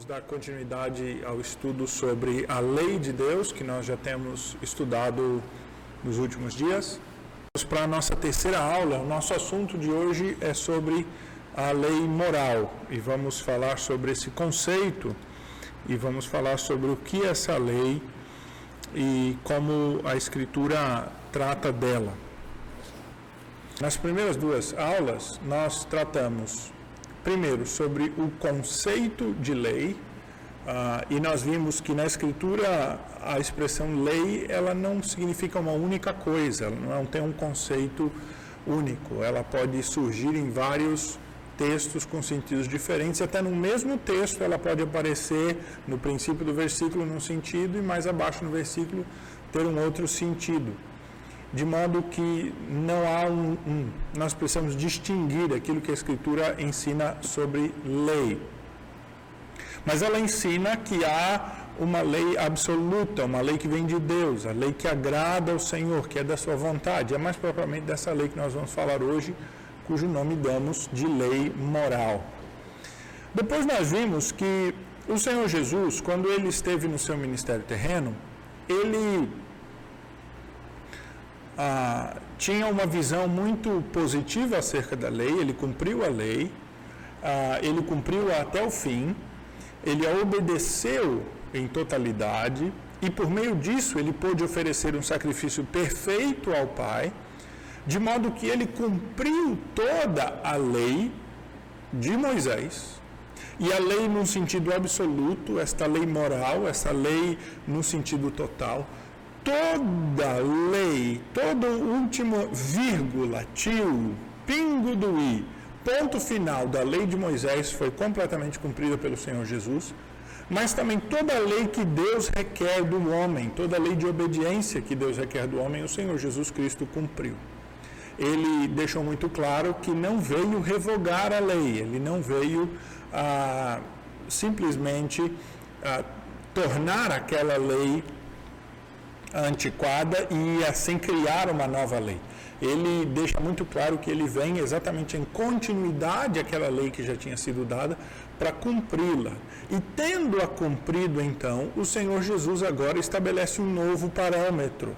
Vamos dar continuidade ao estudo sobre a lei de Deus, que nós já temos estudado nos últimos dias. Para a nossa terceira aula, o nosso assunto de hoje é sobre a lei moral e vamos falar sobre esse conceito e vamos falar sobre o que é essa lei e como a Escritura trata dela. Nas primeiras duas aulas, nós tratamos primeiro, sobre o conceito de lei, uh, e nós vimos que na escritura a expressão lei, ela não significa uma única coisa, ela não tem um conceito único, ela pode surgir em vários textos com sentidos diferentes, até no mesmo texto ela pode aparecer no princípio do versículo num sentido e mais abaixo no versículo ter um outro sentido de modo que não há um, um, nós precisamos distinguir aquilo que a Escritura ensina sobre lei. Mas ela ensina que há uma lei absoluta, uma lei que vem de Deus, a lei que agrada ao Senhor, que é da sua vontade. É mais propriamente dessa lei que nós vamos falar hoje, cujo nome damos de lei moral. Depois nós vimos que o Senhor Jesus, quando ele esteve no seu ministério terreno, ele ah, tinha uma visão muito positiva acerca da lei, ele cumpriu a lei, ah, ele cumpriu até o fim, ele a obedeceu em totalidade e por meio disso ele pôde oferecer um sacrifício perfeito ao Pai, de modo que ele cumpriu toda a lei de Moisés. E a lei num sentido absoluto, esta lei moral, essa lei no sentido total, toda lei, todo último vírgula, tio, pingo do i, ponto final da lei de Moisés foi completamente cumprida pelo Senhor Jesus, mas também toda a lei que Deus requer do homem, toda a lei de obediência que Deus requer do homem, o Senhor Jesus Cristo cumpriu. Ele deixou muito claro que não veio revogar a lei, ele não veio ah, simplesmente ah, tornar aquela lei antiquada e assim criar uma nova lei. Ele deixa muito claro que ele vem exatamente em continuidade àquela lei que já tinha sido dada para cumpri-la. E tendo-a cumprido então, o Senhor Jesus agora estabelece um novo parâmetro.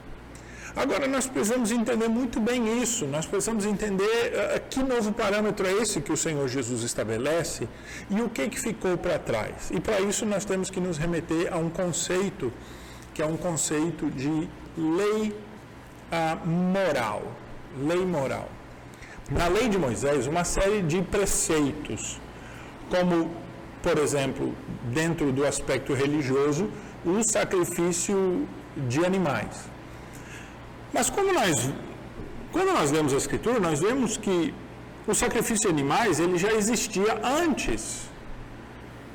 Agora nós precisamos entender muito bem isso, nós precisamos entender uh, que novo parâmetro é esse que o Senhor Jesus estabelece e o que, que ficou para trás. E para isso nós temos que nos remeter a um conceito que é um conceito de lei ah, moral. Lei moral. Na lei de Moisés, uma série de preceitos, como, por exemplo, dentro do aspecto religioso, o sacrifício de animais. Mas como nós, quando nós lemos a Escritura, nós vemos que o sacrifício de animais ele já existia antes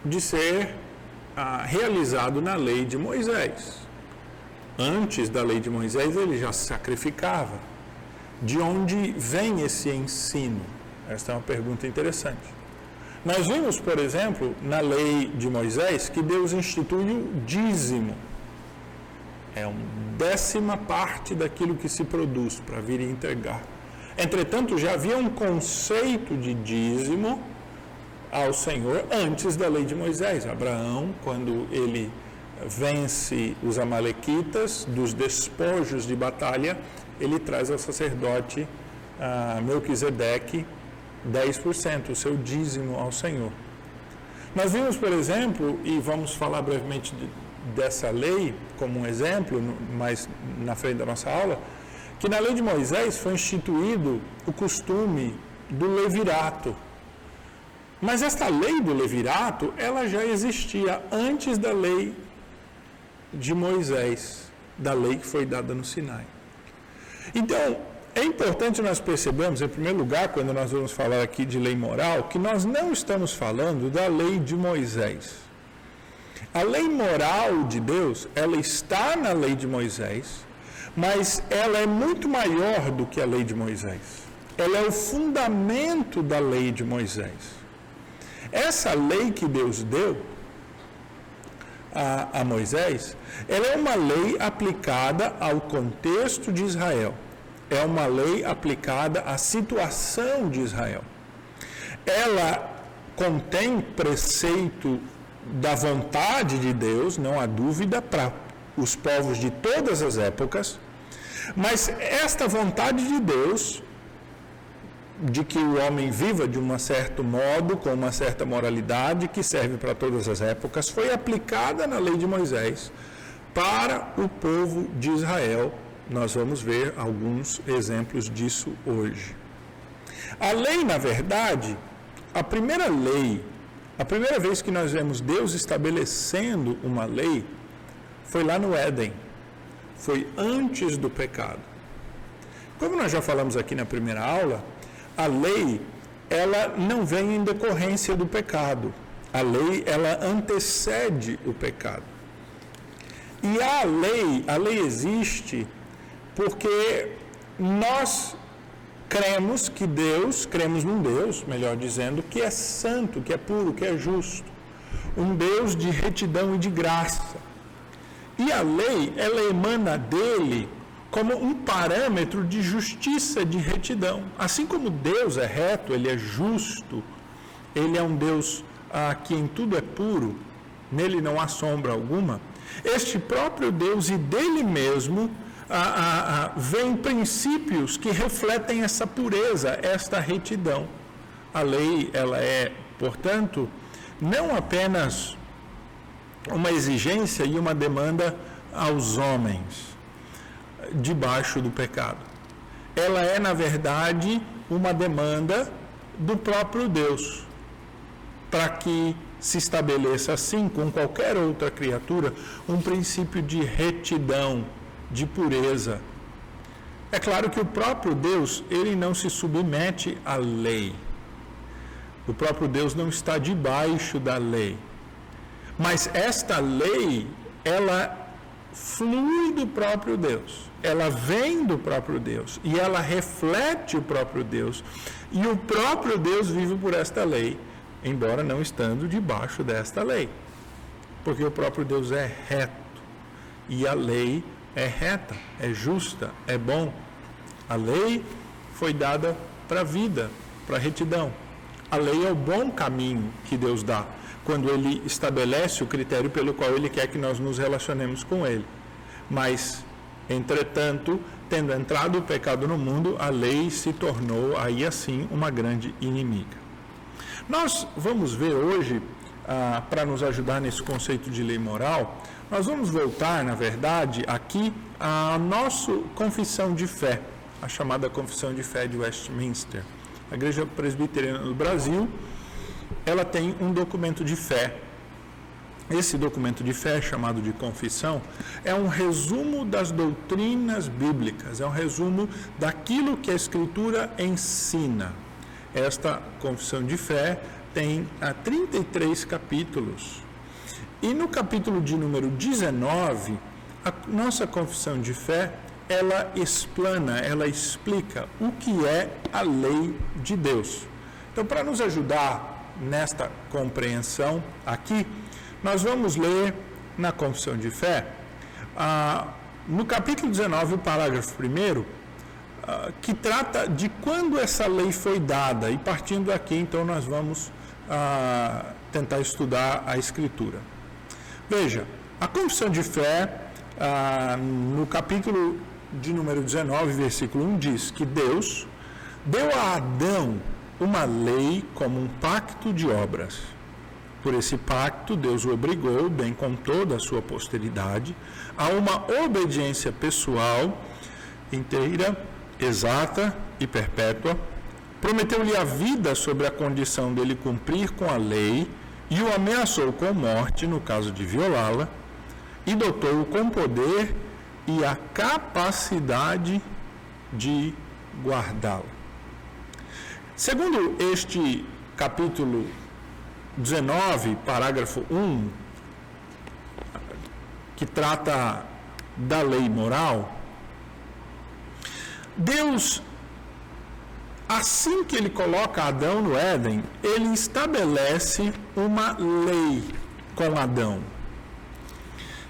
de ser ah, realizado na lei de Moisés. Antes da lei de Moisés, ele já sacrificava. De onde vem esse ensino? Esta é uma pergunta interessante. Nós vimos, por exemplo, na lei de Moisés, que Deus institui o dízimo. É uma décima parte daquilo que se produz para vir e entregar. Entretanto, já havia um conceito de dízimo ao Senhor antes da lei de Moisés. Abraão, quando ele vence os amalequitas, dos despojos de batalha, ele traz ao sacerdote uh, Melquisedeque 10%, o seu dízimo ao Senhor. Nós vimos, por exemplo, e vamos falar brevemente de, dessa lei como um exemplo, mais na frente da nossa aula, que na lei de Moisés foi instituído o costume do levirato. Mas esta lei do levirato, ela já existia antes da lei de Moisés, da lei que foi dada no Sinai. Então, é importante nós percebermos, em primeiro lugar, quando nós vamos falar aqui de lei moral, que nós não estamos falando da lei de Moisés. A lei moral de Deus, ela está na lei de Moisés, mas ela é muito maior do que a lei de Moisés. Ela é o fundamento da lei de Moisés. Essa lei que Deus deu, a, a Moisés, ela é uma lei aplicada ao contexto de Israel. É uma lei aplicada à situação de Israel. Ela contém preceito da vontade de Deus, não há dúvida, para os povos de todas as épocas, mas esta vontade de Deus, de que o homem viva de um certo modo, com uma certa moralidade, que serve para todas as épocas, foi aplicada na lei de Moisés para o povo de Israel. Nós vamos ver alguns exemplos disso hoje. A lei, na verdade, a primeira lei, a primeira vez que nós vemos Deus estabelecendo uma lei, foi lá no Éden. Foi antes do pecado. Como nós já falamos aqui na primeira aula, a lei ela não vem em decorrência do pecado. A lei ela antecede o pecado. E a lei, a lei existe porque nós cremos que Deus, cremos num Deus, melhor dizendo, que é santo, que é puro, que é justo. Um Deus de retidão e de graça. E a lei, ela emana dele como um parâmetro de justiça, de retidão. Assim como Deus é reto, ele é justo, ele é um Deus ah, que em tudo é puro, nele não há sombra alguma. Este próprio Deus e dele mesmo ah, ah, vem princípios que refletem essa pureza, esta retidão. A lei, ela é, portanto, não apenas uma exigência e uma demanda aos homens debaixo do pecado. Ela é, na verdade, uma demanda do próprio Deus, para que se estabeleça assim com qualquer outra criatura um princípio de retidão, de pureza. É claro que o próprio Deus, ele não se submete à lei. O próprio Deus não está debaixo da lei. Mas esta lei, ela flui do próprio Deus. Ela vem do próprio Deus e ela reflete o próprio Deus. E o próprio Deus vive por esta lei, embora não estando debaixo desta lei. Porque o próprio Deus é reto e a lei é reta, é justa, é bom. A lei foi dada para a vida, para a retidão. A lei é o bom caminho que Deus dá quando ele estabelece o critério pelo qual ele quer que nós nos relacionemos com ele. Mas, entretanto, tendo entrado o pecado no mundo, a lei se tornou aí assim uma grande inimiga. Nós vamos ver hoje, ah, para nos ajudar nesse conceito de lei moral, nós vamos voltar, na verdade, aqui à nossa confissão de fé, a chamada Confissão de Fé de Westminster. A Igreja Presbiteriana do Brasil ela tem um documento de fé. Esse documento de fé, chamado de confissão, é um resumo das doutrinas bíblicas, é um resumo daquilo que a Escritura ensina. Esta confissão de fé tem 33 ah, capítulos. E no capítulo de número 19, a nossa confissão de fé, ela explana, ela explica o que é a lei de Deus. Então, para nos ajudar nesta compreensão aqui, nós vamos ler na Confissão de Fé, ah, no capítulo 19, o parágrafo 1, ah, que trata de quando essa lei foi dada, e partindo aqui, então, nós vamos ah, tentar estudar a Escritura. Veja, a Confissão de Fé, ah, no capítulo de número 19, versículo 1, diz que Deus deu a Adão uma lei como um pacto de obras. Por esse pacto, Deus o obrigou, bem com toda a sua posteridade, a uma obediência pessoal inteira, exata e perpétua. Prometeu-lhe a vida sobre a condição dele cumprir com a lei e o ameaçou com morte no caso de violá-la, e dotou-o com poder e a capacidade de guardá-la. Segundo este capítulo 19, parágrafo 1, que trata da lei moral, Deus, assim que ele coloca Adão no Éden, ele estabelece uma lei com Adão.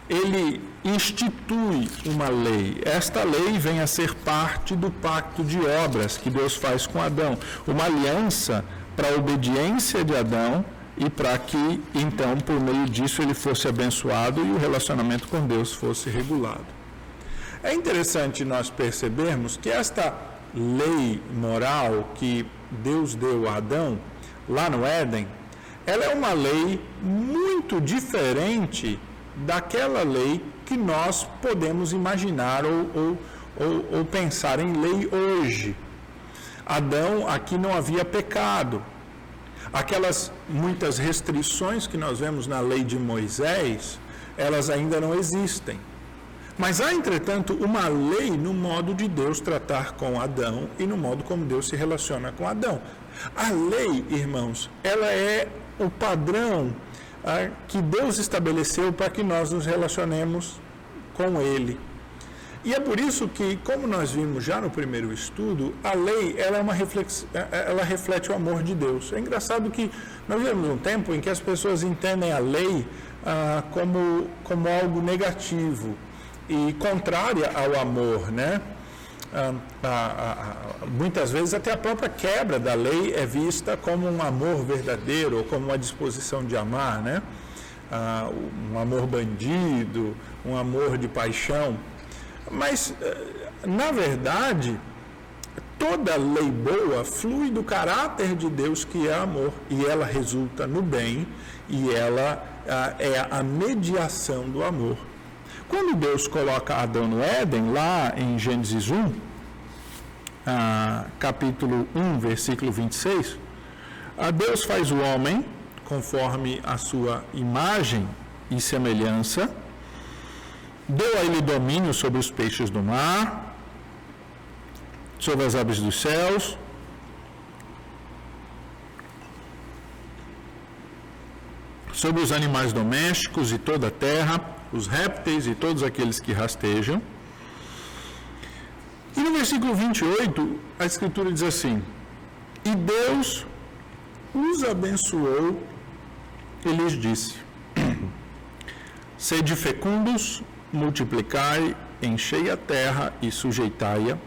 Ele institui uma lei. Esta lei vem a ser parte do pacto de obras que Deus faz com Adão, uma aliança para a obediência de Adão e para que então por meio disso ele fosse abençoado e o relacionamento com Deus fosse regulado. É interessante nós percebermos que esta lei moral que Deus deu a Adão lá no Éden, ela é uma lei muito diferente daquela lei que nós podemos imaginar ou, ou, ou, ou pensar em lei hoje. Adão aqui não havia pecado. Aquelas muitas restrições que nós vemos na lei de Moisés, elas ainda não existem. Mas há, entretanto, uma lei no modo de Deus tratar com Adão e no modo como Deus se relaciona com Adão. A lei, irmãos, ela é o padrão ah, que Deus estabeleceu para que nós nos relacionemos com Ele. E é por isso que, como nós vimos já no primeiro estudo, a lei ela é uma reflex... É, é, ela reflete o amor de Deus. É engraçado que nós vivemos um tempo em que as pessoas entendem a lei ah, como, como algo negativo e contrária ao amor, né? Ah, muitas vezes até a própria quebra da lei é vista como um amor verdadeiro ou como uma disposição de amar, né? Ah, um amor bandido, um amor de paixão. Mas, eh, na verdade, toda lei boa flui do caráter de Deus que é amor e ela resulta no bem e ela ah, é a mediação do amor. Quando Deus coloca Adão no Éden, lá em Gênesis 1, ah, capítulo 1, versículo 26, a Deus faz o homem conforme a sua imagem e semelhança Deu a ele domínio sobre os peixes do mar, sobre as aves dos céus, sobre os animais domésticos e toda a terra, os répteis e todos aqueles que rastejam. E no versículo 28, a Escritura diz assim: E Deus os abençoou e lhes disse: Sede fecundos multiplicai, enchei a terra e sujeitai-a,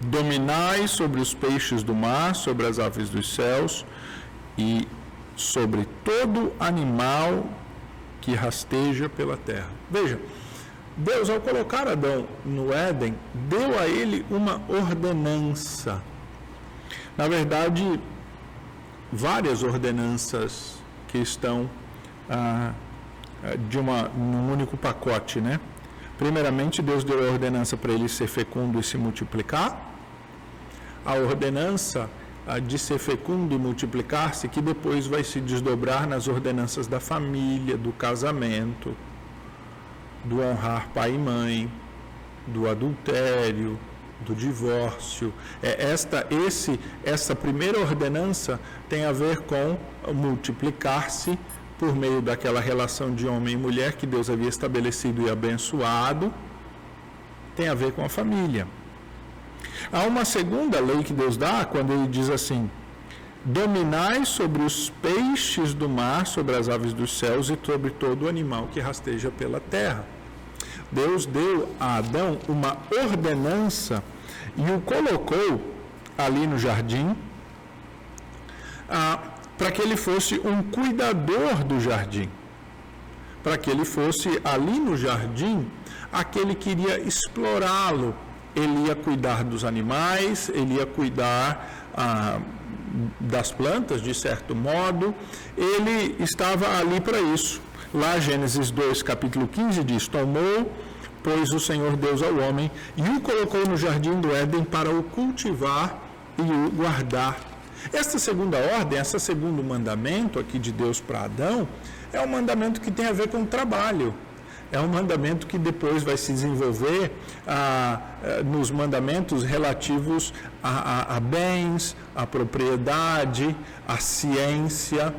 dominai sobre os peixes do mar, sobre as aves dos céus e sobre todo animal que rasteja pela terra. Veja, Deus, ao colocar Adão no Éden, deu a ele uma ordenança. Na verdade, várias ordenanças que estão ah, de uma, num único pacote, né? Primeiramente, Deus deu a ordenança para ele ser fecundo e se multiplicar. A ordenança de ser fecundo e multiplicar-se, que depois vai se desdobrar nas ordenanças da família, do casamento, do honrar pai e mãe, do adultério, do divórcio. É esta, esse, essa primeira ordenança tem a ver com multiplicar-se por meio daquela relação de homem e mulher que Deus havia estabelecido e abençoado, tem a ver com a família. Há uma segunda lei que Deus dá quando ele diz assim: Dominai sobre os peixes do mar, sobre as aves dos céus e sobre todo animal que rasteja pela terra. Deus deu a Adão uma ordenança e o colocou ali no jardim. Ah, para que ele fosse um cuidador do jardim, para que ele fosse ali no jardim aquele que iria explorá-lo. Ele ia cuidar dos animais, ele ia cuidar ah, das plantas, de certo modo, ele estava ali para isso. Lá, Gênesis 2, capítulo 15 diz: Tomou, pois, o Senhor Deus ao homem e o colocou no jardim do Éden para o cultivar e o guardar esta segunda ordem, esse segundo mandamento aqui de Deus para Adão, é um mandamento que tem a ver com o trabalho. É um mandamento que depois vai se desenvolver ah, eh, nos mandamentos relativos a, a, a bens, a propriedade, a ciência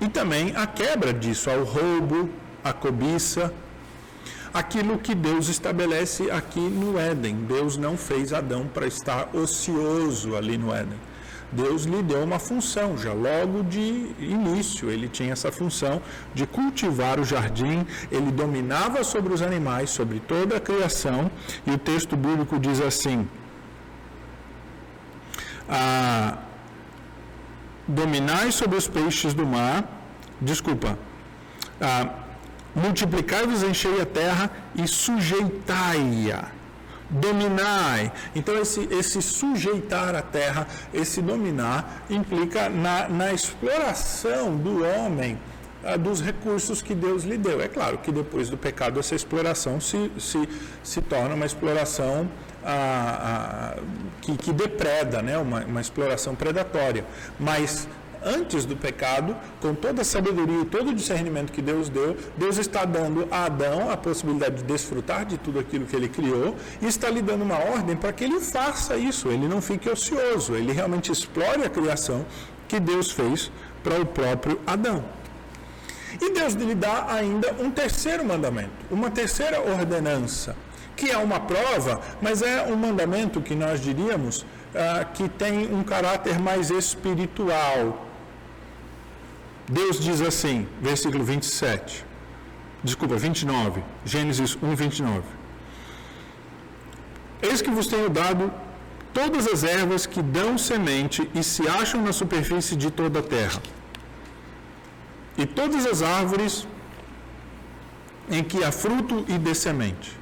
e também a quebra disso, ao roubo, a cobiça, aquilo que Deus estabelece aqui no Éden. Deus não fez Adão para estar ocioso ali no Éden. Deus lhe deu uma função, já logo de início, ele tinha essa função de cultivar o jardim, ele dominava sobre os animais, sobre toda a criação, e o texto bíblico diz assim: ah, dominai sobre os peixes do mar, desculpa, ah, multiplicai-vos, enchei a terra e sujeitai-a. Dominai. Então, esse, esse sujeitar a terra, esse dominar, implica na, na exploração do homem ah, dos recursos que Deus lhe deu. É claro que depois do pecado, essa exploração se, se, se torna uma exploração ah, ah, que, que depreda, né? uma, uma exploração predatória. Mas antes do pecado, com toda a sabedoria e todo o discernimento que Deus deu, Deus está dando a Adão a possibilidade de desfrutar de tudo aquilo que ele criou e está lhe dando uma ordem para que ele faça isso, ele não fique ocioso, ele realmente explore a criação que Deus fez para o próprio Adão. E Deus lhe dá ainda um terceiro mandamento, uma terceira ordenança, que é uma prova, mas é um mandamento que nós diríamos ah, que tem um caráter mais espiritual, Deus diz assim, versículo 27. Desculpa, 29. Gênesis 1, 29. Eis que vos tenho dado todas as ervas que dão semente e se acham na superfície de toda a terra, e todas as árvores em que há fruto e dê semente.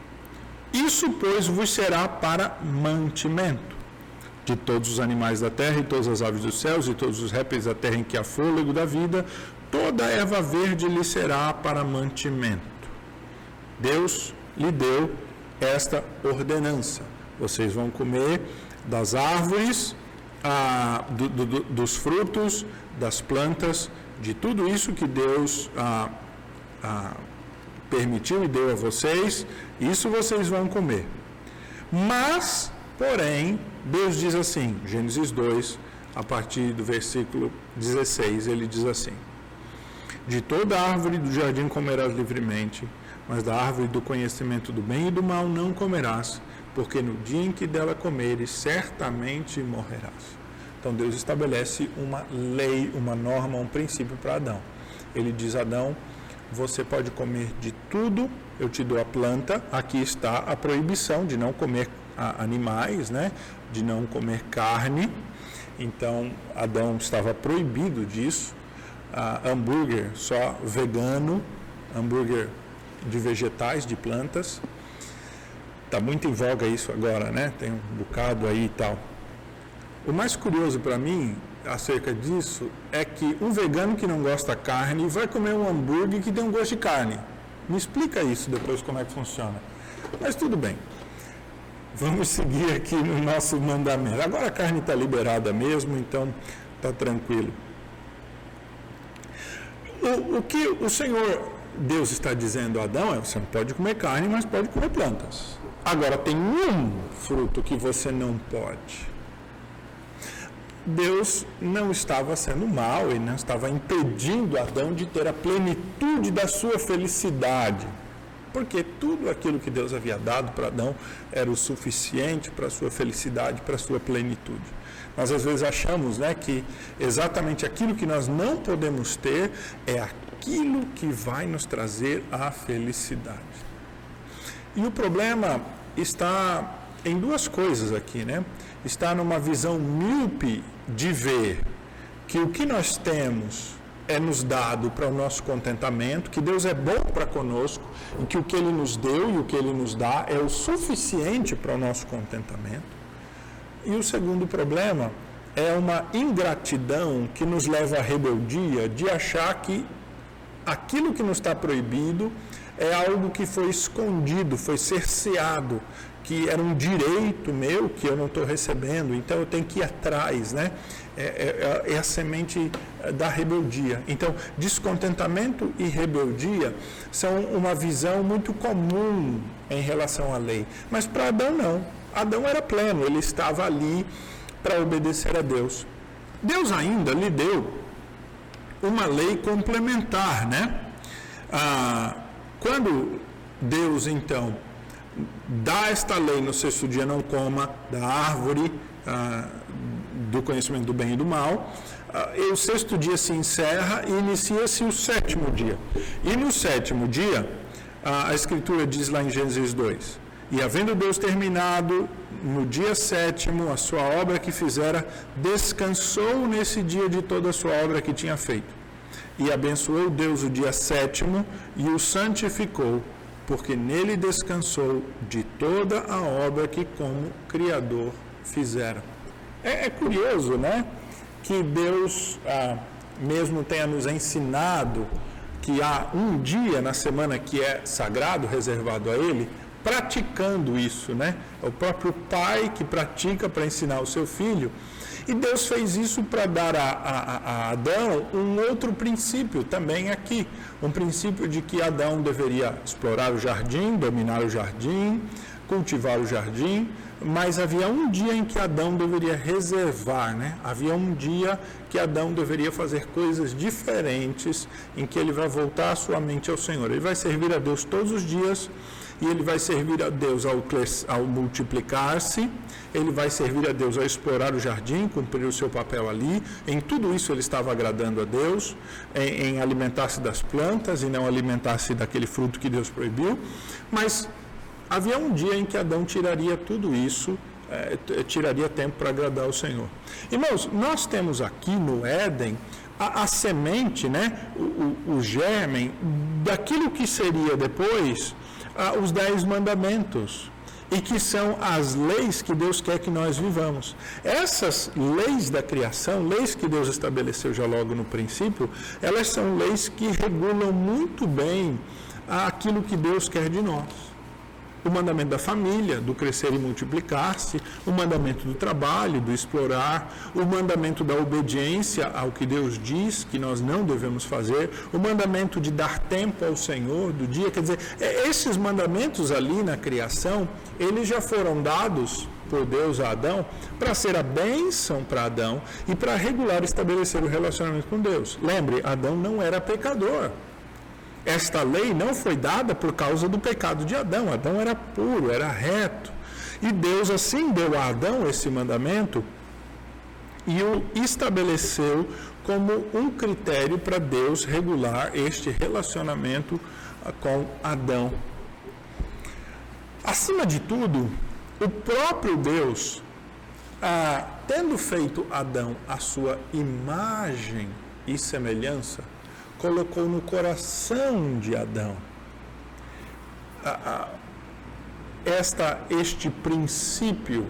Isso, pois, vos será para mantimento de todos os animais da terra e todas as aves dos céus e todos os répteis da terra em que há fôlego da vida, toda erva verde lhe será para mantimento. Deus lhe deu esta ordenança. Vocês vão comer das árvores, ah, do, do, dos frutos, das plantas, de tudo isso que Deus ah, ah, permitiu e deu a vocês, isso vocês vão comer. Mas, porém, Deus diz assim, Gênesis 2, a partir do versículo 16, ele diz assim: De toda árvore do jardim comerás livremente, mas da árvore do conhecimento do bem e do mal não comerás, porque no dia em que dela comeres, certamente morrerás. Então Deus estabelece uma lei, uma norma, um princípio para Adão. Ele diz: Adão, você pode comer de tudo, eu te dou a planta, aqui está a proibição de não comer animais, né? De não comer carne. Então, Adão estava proibido disso. Uh, hambúrguer só vegano, hambúrguer de vegetais, de plantas. Está muito em voga isso agora, né? Tem um bocado aí e tal. O mais curioso para mim acerca disso é que um vegano que não gosta de carne vai comer um hambúrguer que tem um gosto de carne. Me explica isso depois como é que funciona. Mas tudo bem. Vamos seguir aqui no nosso mandamento. Agora a carne está liberada mesmo, então está tranquilo. O, o que o Senhor Deus está dizendo a Adão é: você não pode comer carne, mas pode comer plantas. Agora tem um fruto que você não pode. Deus não estava sendo mal e não estava impedindo Adão de ter a plenitude da sua felicidade porque tudo aquilo que Deus havia dado para Adão era o suficiente para a sua felicidade, para a sua plenitude. Nós às vezes achamos né, que exatamente aquilo que nós não podemos ter é aquilo que vai nos trazer a felicidade. E o problema está em duas coisas aqui, né? Está numa visão míope de ver que o que nós temos é nos dado para o nosso contentamento, que Deus é bom para conosco e que o que Ele nos deu e o que Ele nos dá é o suficiente para o nosso contentamento. E o segundo problema é uma ingratidão que nos leva à rebeldia de achar que aquilo que nos está proibido é algo que foi escondido, foi cerceado, que era um direito meu que eu não estou recebendo, então eu tenho que ir atrás, né? É, é, é, a semente da rebeldia. Então, descontentamento e rebeldia são uma visão muito comum em relação à lei. Mas para Adão, não. Adão era pleno, ele estava ali para obedecer a Deus. Deus ainda lhe deu uma lei complementar, né? Ah, quando Deus, então, dá esta lei no sexto dia, não coma da árvore ah, do conhecimento do bem e do mal. Ah, e o sexto dia se encerra e inicia-se o sétimo dia. E no sétimo dia, ah, a Escritura diz lá em Gênesis 2: E havendo Deus terminado no dia sétimo a sua obra que fizera, descansou nesse dia de toda a sua obra que tinha feito. E abençoou Deus o dia sétimo e o santificou, porque nele descansou de toda a obra que como Criador fizera. É, é curioso, né? Que Deus ah, mesmo tenha nos ensinado que há um dia na semana que é sagrado, reservado a Ele, praticando isso, né? É o próprio pai que pratica para ensinar o seu filho. E Deus fez isso para dar a, a, a, Adão um outro princípio também aqui. Um princípio de que Adão deveria explorar o jardim, dominar o jardim, cultivar o jardim, mas havia um dia em que Adão deveria reservar, né? Havia um dia que Adão deveria fazer coisas diferentes, em que ele vai voltar a sua mente ao Senhor. Ele vai servir a Deus todos os dias e ele vai servir a Deus ao, ao multiplicar-se, ele vai servir a Deus ao explorar o jardim, cumprir o seu papel ali. Em tudo isso ele estava agradando a Deus, em, em alimentar-se das plantas e não alimentar-se daquele fruto que Deus proibiu. Mas havia um dia em que Adão tiraria tudo isso, é, tiraria tempo para agradar o Senhor. Irmãos, nós temos aqui no Éden a, a semente, né, o, o, o germen daquilo que seria depois ah, os dez mandamentos e que são as leis que Deus quer que nós vivamos. Essas leis da criação, leis que Deus estabeleceu já logo no princípio, elas são leis que regulam muito bem aquilo que Deus quer de nós o mandamento da família, do crescer e multiplicar-se, o mandamento do trabalho, do explorar, o mandamento da obediência ao que Deus diz que nós não devemos fazer, o mandamento de dar tempo ao Senhor do dia, quer dizer, é, esses mandamentos ali na criação, eles já foram dados por Deus a Adão para ser a bênção para Adão e para regular estabelecer o relacionamento com Deus. Lembre, Adão não era pecador. Esta lei não foi dada por causa do pecado de Adão. Adão era puro, era reto. E Deus assim deu a Adão esse mandamento e o estabeleceu como um critério para Deus regular este relacionamento com Adão. Acima de tudo, o próprio Deus, ah, tendo feito Adão a sua imagem e semelhança, colocou no coração de Adão esta, este princípio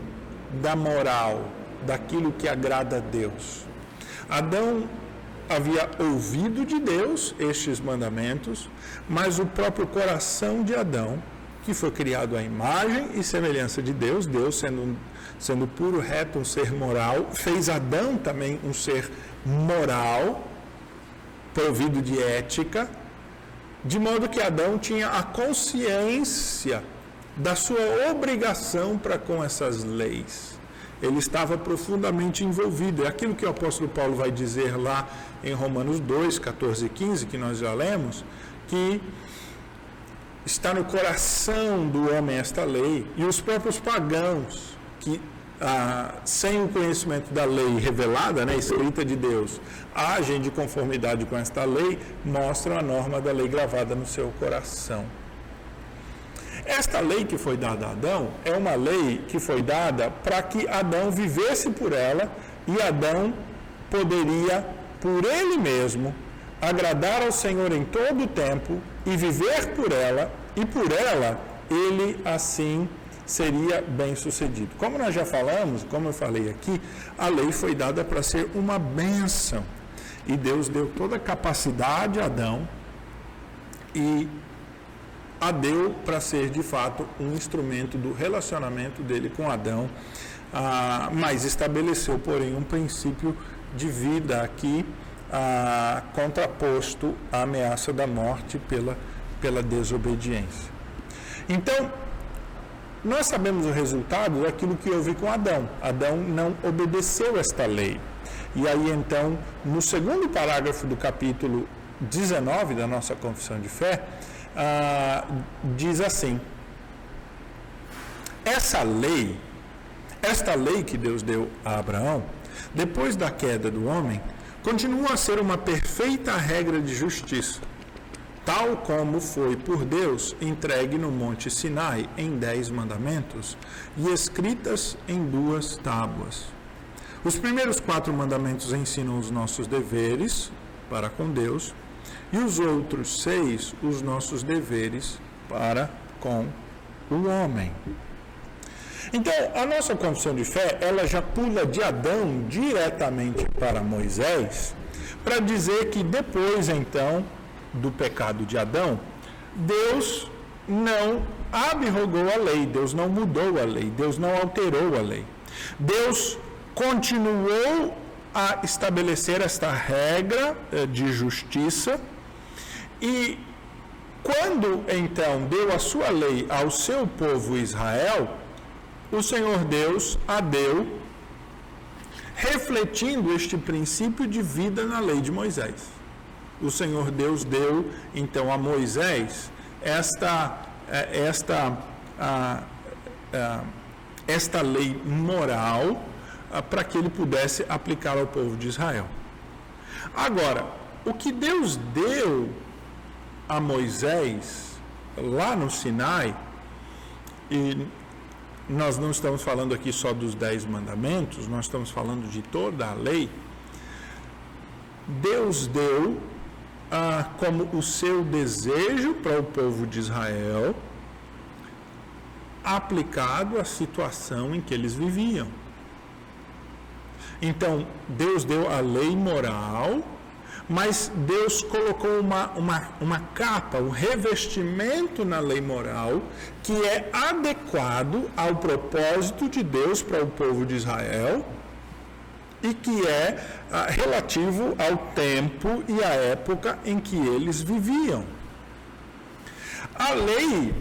da moral, daquilo que agrada a Deus. Adão havia ouvido de Deus estes mandamentos, mas o próprio coração de Adão, que foi criado à imagem e semelhança de Deus, Deus sendo, sendo puro, reto, um ser moral, fez Adão também um ser moral, provido de ética, de modo que Adão tinha a consciência da sua obrigação para com essas leis. Ele estava profundamente envolvido. É aquilo que o apóstolo Paulo vai dizer lá em Romanos 2, 14 e 15, que nós já lemos, que está no coração do homem esta lei, e os próprios pagãos que ah, sem o conhecimento da lei revelada, né, escrita de Deus, agem de conformidade com esta lei, mostram a norma da lei gravada no seu coração. Esta lei que foi dada a Adão é uma lei que foi dada para que Adão vivesse por ela e Adão poderia, por ele mesmo, agradar ao Senhor em todo o tempo e viver por ela, e por ela ele assim seria bem sucedido. Como nós já falamos, como eu falei aqui, a lei foi dada para ser uma bênção. E Deus deu toda a capacidade a Adão e a deu para ser de fato um instrumento do relacionamento dele com Adão, ah, mas estabeleceu, porém, um princípio de vida aqui ah, contraposto à ameaça da morte pela, pela desobediência. Então, nós sabemos o resultado daquilo que houve com Adão. Adão não obedeceu esta lei. E aí então, no segundo parágrafo do capítulo 19 da nossa confissão de fé, ah, diz assim: essa lei, esta lei que Deus deu a Abraão, depois da queda do homem, continua a ser uma perfeita regra de justiça tal como foi por Deus entregue no Monte Sinai em dez mandamentos e escritas em duas tábuas. Os primeiros quatro mandamentos ensinam os nossos deveres para com Deus e os outros seis os nossos deveres para com o homem. Então, a nossa confissão de fé, ela já pula de Adão diretamente para Moisés, para dizer que depois, então, do pecado de Adão, Deus não abrogou a lei, Deus não mudou a lei, Deus não alterou a lei. Deus continuou a estabelecer esta regra eh, de justiça e quando então deu a sua lei ao seu povo Israel, o Senhor Deus a deu refletindo este princípio de vida na lei de Moisés. O Senhor Deus deu então a Moisés esta eh, esta a, a, esta lei moral para que ele pudesse aplicar ao povo de Israel. Agora, o que Deus deu a Moisés lá no Sinai, e nós não estamos falando aqui só dos dez mandamentos, nós estamos falando de toda a lei. Deus deu ah, como o seu desejo para o povo de Israel, aplicado à situação em que eles viviam. Então, Deus deu a lei moral mas Deus colocou uma, uma, uma capa, um revestimento na lei moral que é adequado ao propósito de Deus para o povo de Israel e que é ah, relativo ao tempo e à época em que eles viviam. A lei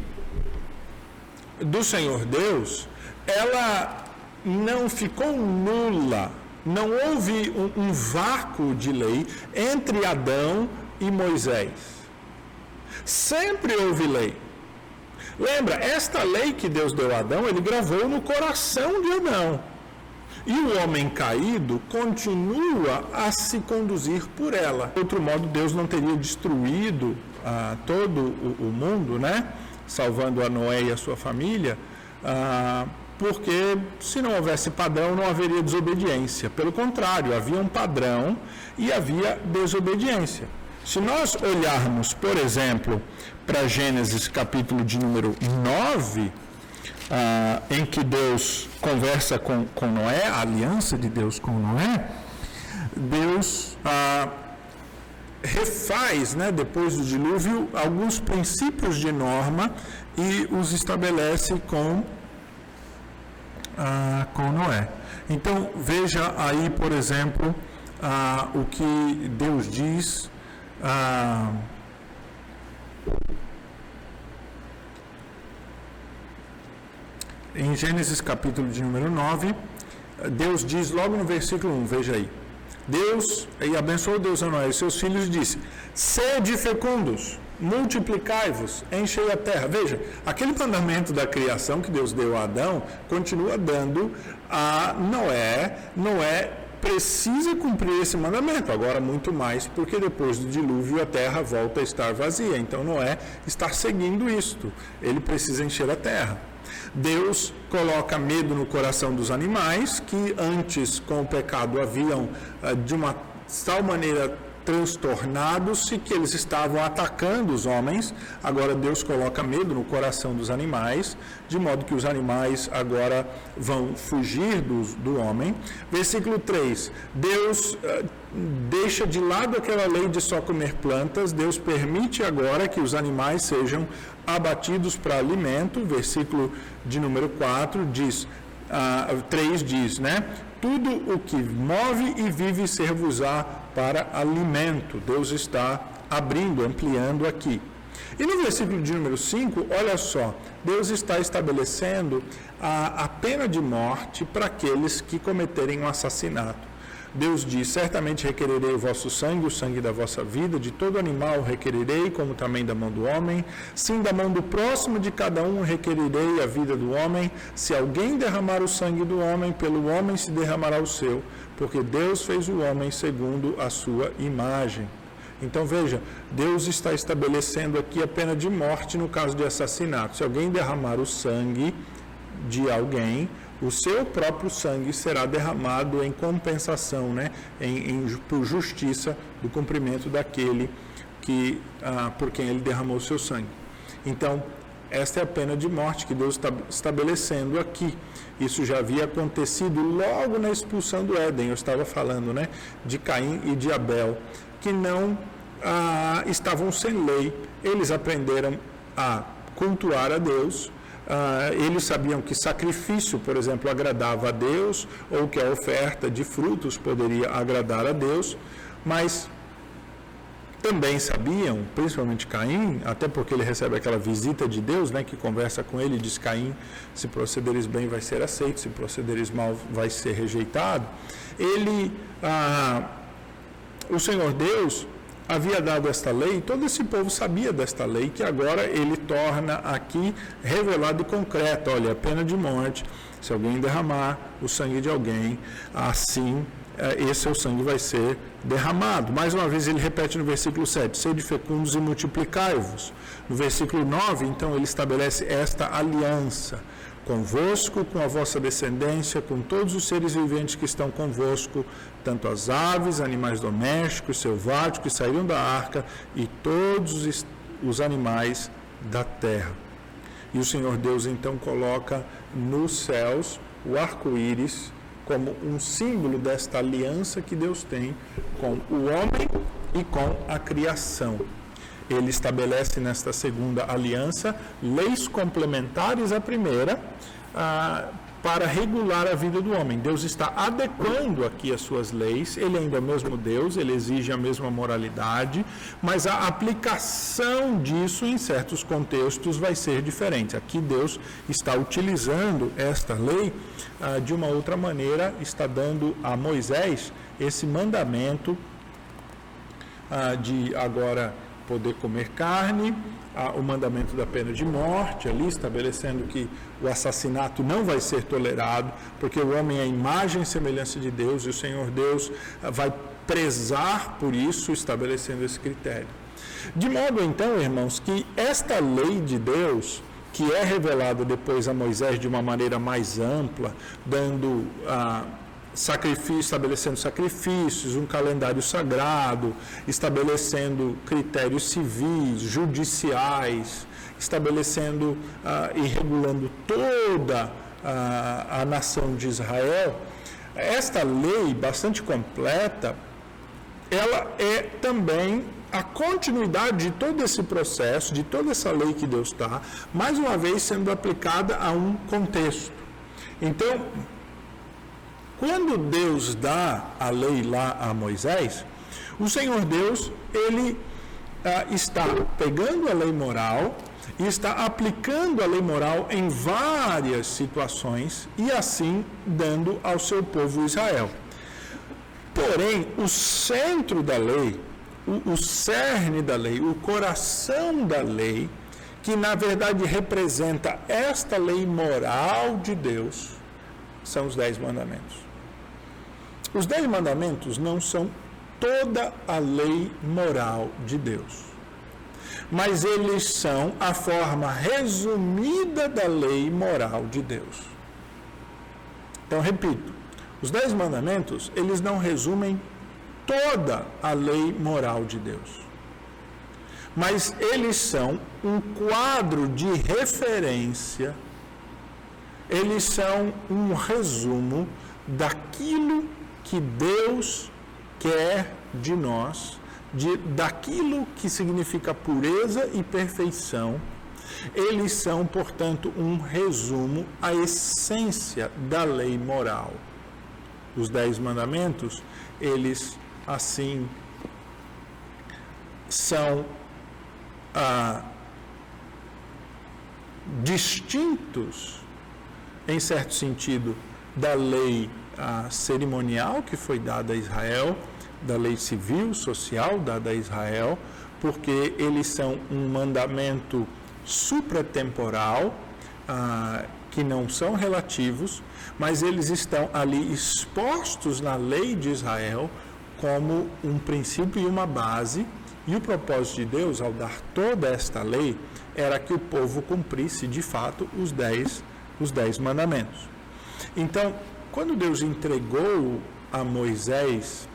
do Senhor Deus, ela não ficou nula não houve um, um vácuo de lei entre Adão e Moisés. Sempre houve lei. Lembra, esta lei que Deus deu a Adão, ele gravou no coração de Adão. E o homem caído continua a se conduzir por ela. De outro modo, Deus não teria destruído ah, todo o, o, mundo, né? Salvando a Noé e a sua família. Ah, porque se não houvesse padrão, não haveria desobediência. Pelo contrário, havia um padrão e havia desobediência. Se nós olharmos, por exemplo, para Gênesis capítulo de número 9, ah, em que Deus conversa com, com Noé, a aliança de Deus com Noé, Deus ah, refaz, né, depois do dilúvio, alguns princípios de norma e os estabelece com ah, com Noé. Então veja aí, por exemplo, ah, o que Deus diz. Ah, em Gênesis capítulo de número 9, Deus diz logo no versículo 1, veja aí. Deus, e abençoou Deus a Noé e seus filhos, disse: Sede fecundos, multiplicai-vos, enchei a terra. Veja, aquele mandamento da criação que Deus deu a Adão continua dando a Noé. Noé precisa cumprir esse mandamento, agora muito mais, porque depois do dilúvio a terra volta a estar vazia. Então Noé está seguindo isto. Ele precisa encher a terra. Deus coloca medo no coração dos animais que antes com o pecado haviam ah, de uma tal maneira transtornados e que eles estavam atacando os homens. Agora Deus coloca medo no coração dos animais, de modo que os animais agora vão fugir do, do homem. Versículo 3: Deus uh, deixa de lado aquela lei de só comer plantas, Deus permite agora que os animais sejam abatidos para alimento. Versículo de número 4 diz. Uh, 3 diz, né? Tudo o que move e vive ser-vos-á para alimento. Deus está abrindo, ampliando aqui. E no versículo de número 5, olha só, Deus está estabelecendo a, a pena de morte para aqueles que cometerem um assassinato. Deus diz: Certamente requererei o vosso sangue, o sangue da vossa vida, de todo animal requererei, como também da mão do homem. Sim, da mão do próximo de cada um requererei a vida do homem. Se alguém derramar o sangue do homem, pelo homem se derramará o seu porque Deus fez o homem segundo a sua imagem. Então veja, Deus está estabelecendo aqui a pena de morte no caso de assassinato. Se alguém derramar o sangue de alguém, o seu próprio sangue será derramado em compensação, né, em, em por justiça do cumprimento daquele que ah, por quem ele derramou o seu sangue. Então esta é a pena de morte que Deus está estabelecendo aqui. Isso já havia acontecido logo na expulsão do Éden. Eu estava falando, né, de Caim e de Abel, que não ah, estavam sem lei. Eles aprenderam a cultuar a Deus, ah, eles sabiam que sacrifício, por exemplo, agradava a Deus, ou que a oferta de frutos poderia agradar a Deus, mas também sabiam, principalmente Caim, até porque ele recebe aquela visita de Deus, né, que conversa com ele e diz: Caim, se procederes bem, vai ser aceito, se procederes mal, vai ser rejeitado. Ele, ah, o Senhor Deus, havia dado esta lei, todo esse povo sabia desta lei, que agora ele torna aqui revelado e concreto. Olha, a pena de morte, se alguém derramar o sangue de alguém, assim eh, esse seu sangue vai ser derramado. Mais uma vez ele repete no versículo 7, sede fecundos e multiplicai-vos. No versículo 9, então, ele estabelece esta aliança convosco, com a vossa descendência, com todos os seres viventes que estão convosco, tanto as aves, animais domésticos, selváticos que saíram da arca e todos os animais da terra. E o Senhor Deus então coloca nos céus o arco-íris como um símbolo desta aliança que Deus tem com o homem e com a criação ele estabelece nesta segunda aliança leis complementares à primeira ah, para regular a vida do homem. Deus está adequando aqui as suas leis, ele ainda é o mesmo Deus, ele exige a mesma moralidade, mas a aplicação disso em certos contextos vai ser diferente. Aqui Deus está utilizando esta lei ah, de uma outra maneira, está dando a Moisés esse mandamento ah, de agora poder comer carne, o mandamento da pena de morte, ali estabelecendo que o assassinato não vai ser tolerado, porque o homem é a imagem e semelhança de Deus e o Senhor Deus ah, vai prezar por isso, estabelecendo esse critério. De modo então, irmãos, que esta lei de Deus, que é revelada depois a Moisés de uma maneira mais ampla, dando a ah, sacrifício, estabelecendo sacrifícios, um calendário sagrado, estabelecendo critérios civis, judiciais, estabelecendo ah, e regulando toda a, a nação de Israel. Esta lei, bastante completa, ela é também a continuidade de todo esse processo, de toda essa lei que Deus está, mais uma vez sendo aplicada a um contexto. Então, quando Deus dá a lei lá a Moisés, o Senhor Deus, ele ah, está pegando a lei moral e está aplicando a lei moral em várias situações e assim dando ao seu povo Israel. Porém, o centro da lei, o, o cerne da lei, o coração da lei, que na verdade representa esta lei moral de Deus, são os dez mandamentos. Os dez mandamentos não são toda a lei moral de Deus, mas eles são a forma resumida da lei moral de Deus. Então, repito, os dez mandamentos, eles não resumem toda a lei moral de Deus. Mas eles são um quadro de referência, eles são um resumo daquilo que Deus quer de nós, de, daquilo que significa pureza e perfeição. Eles são, portanto, um resumo à essência da lei moral. Os dez mandamentos, eles assim são ah, distintos, em certo sentido, da lei a cerimonial que foi dada a Israel, da lei civil, social dada a Israel, porque eles são um mandamento supratemporal, ah, que não são relativos, mas eles estão ali expostos na lei de Israel como um princípio e uma base E o propósito de Deus, ao dar toda esta lei, era que o povo cumprisse de fato os dez, os dez mandamentos. Então, quando Deus entregou a Moisés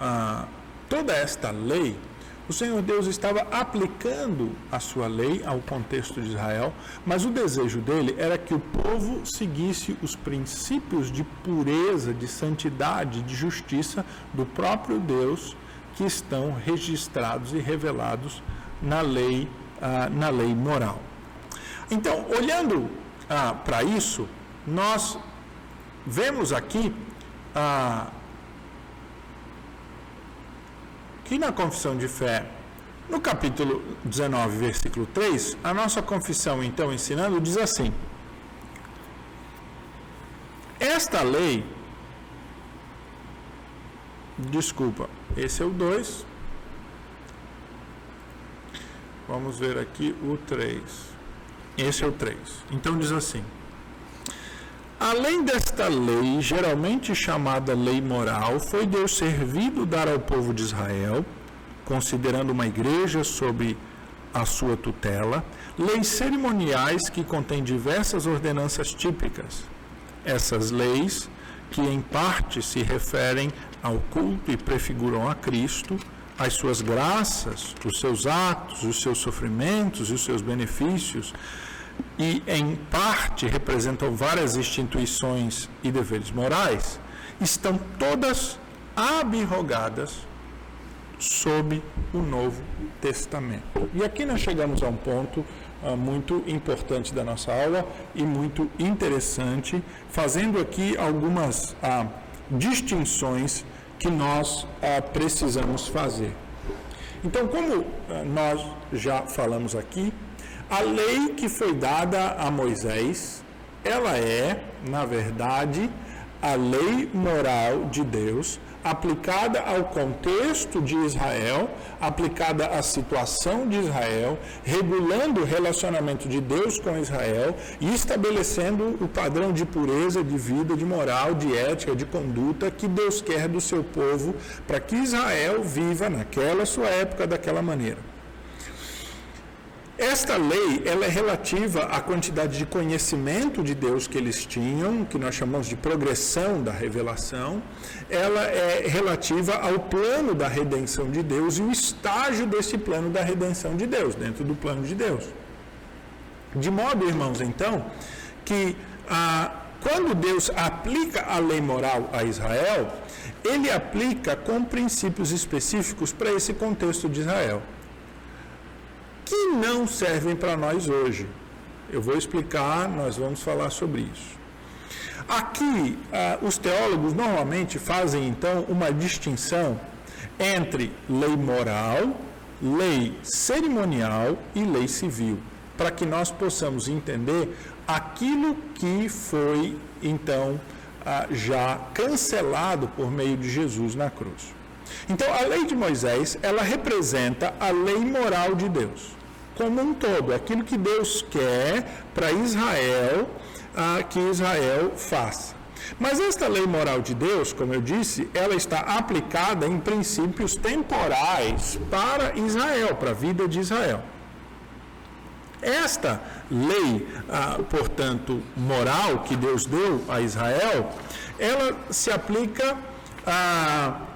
ah, toda esta lei, o Senhor Deus estava aplicando a sua lei ao contexto de Israel, mas o desejo dele era que o povo seguisse os princípios de pureza, de santidade, de justiça do próprio Deus que estão registrados e revelados na lei, ah, na lei moral. Então, olhando ah, para isso, nós vemos aqui ah, que na confissão de fé, no capítulo 19, versículo 3, a nossa confissão, então, ensinando, diz assim: Esta lei, desculpa, esse é o 2. Vamos ver aqui o 3. Esse é o 3. Então diz assim: Além desta lei, geralmente chamada lei moral, foi Deus servido dar ao povo de Israel, considerando uma igreja sob a sua tutela, leis cerimoniais que contêm diversas ordenanças típicas. Essas leis, que em parte se referem ao culto e prefiguram a Cristo, as suas graças, os seus atos, os seus sofrimentos e os seus benefícios, e, em parte, representam várias instituições e deveres morais, estão todas abrogadas sob o Novo Testamento. E aqui nós chegamos a um ponto uh, muito importante da nossa aula e muito interessante, fazendo aqui algumas uh, distinções que nós uh, precisamos fazer. Então, como nós já falamos aqui, a lei que foi dada a Moisés, ela é, na verdade, a lei moral de Deus aplicada ao contexto de Israel, aplicada à situação de Israel, regulando o relacionamento de Deus com Israel e estabelecendo o padrão de pureza de vida, de moral, de ética, de conduta que Deus quer do seu povo para que Israel viva naquela sua época daquela maneira. Esta lei ela é relativa à quantidade de conhecimento de Deus que eles tinham, que nós chamamos de progressão da revelação. Ela é relativa ao plano da redenção de Deus e o estágio desse plano da redenção de Deus, dentro do plano de Deus. De modo, irmãos, então, que ah, quando Deus aplica a lei moral a Israel, ele aplica com princípios específicos para esse contexto de Israel que não servem para nós hoje. Eu vou explicar, nós vamos falar sobre isso. Aqui, ah, os teólogos normalmente fazem então uma distinção entre lei moral, lei cerimonial e lei civil, para que nós possamos entender aquilo que foi então ah, já cancelado por meio de Jesus na cruz. Então, a lei de Moisés, ela representa a lei moral de Deus, como um todo, aquilo que Deus quer para Israel, ah, que Israel faça. Mas esta lei moral de Deus, como eu disse, ela está aplicada em princípios temporais para Israel, para a vida de Israel. Esta lei, ah, portanto, moral que Deus deu a Israel, ela se aplica a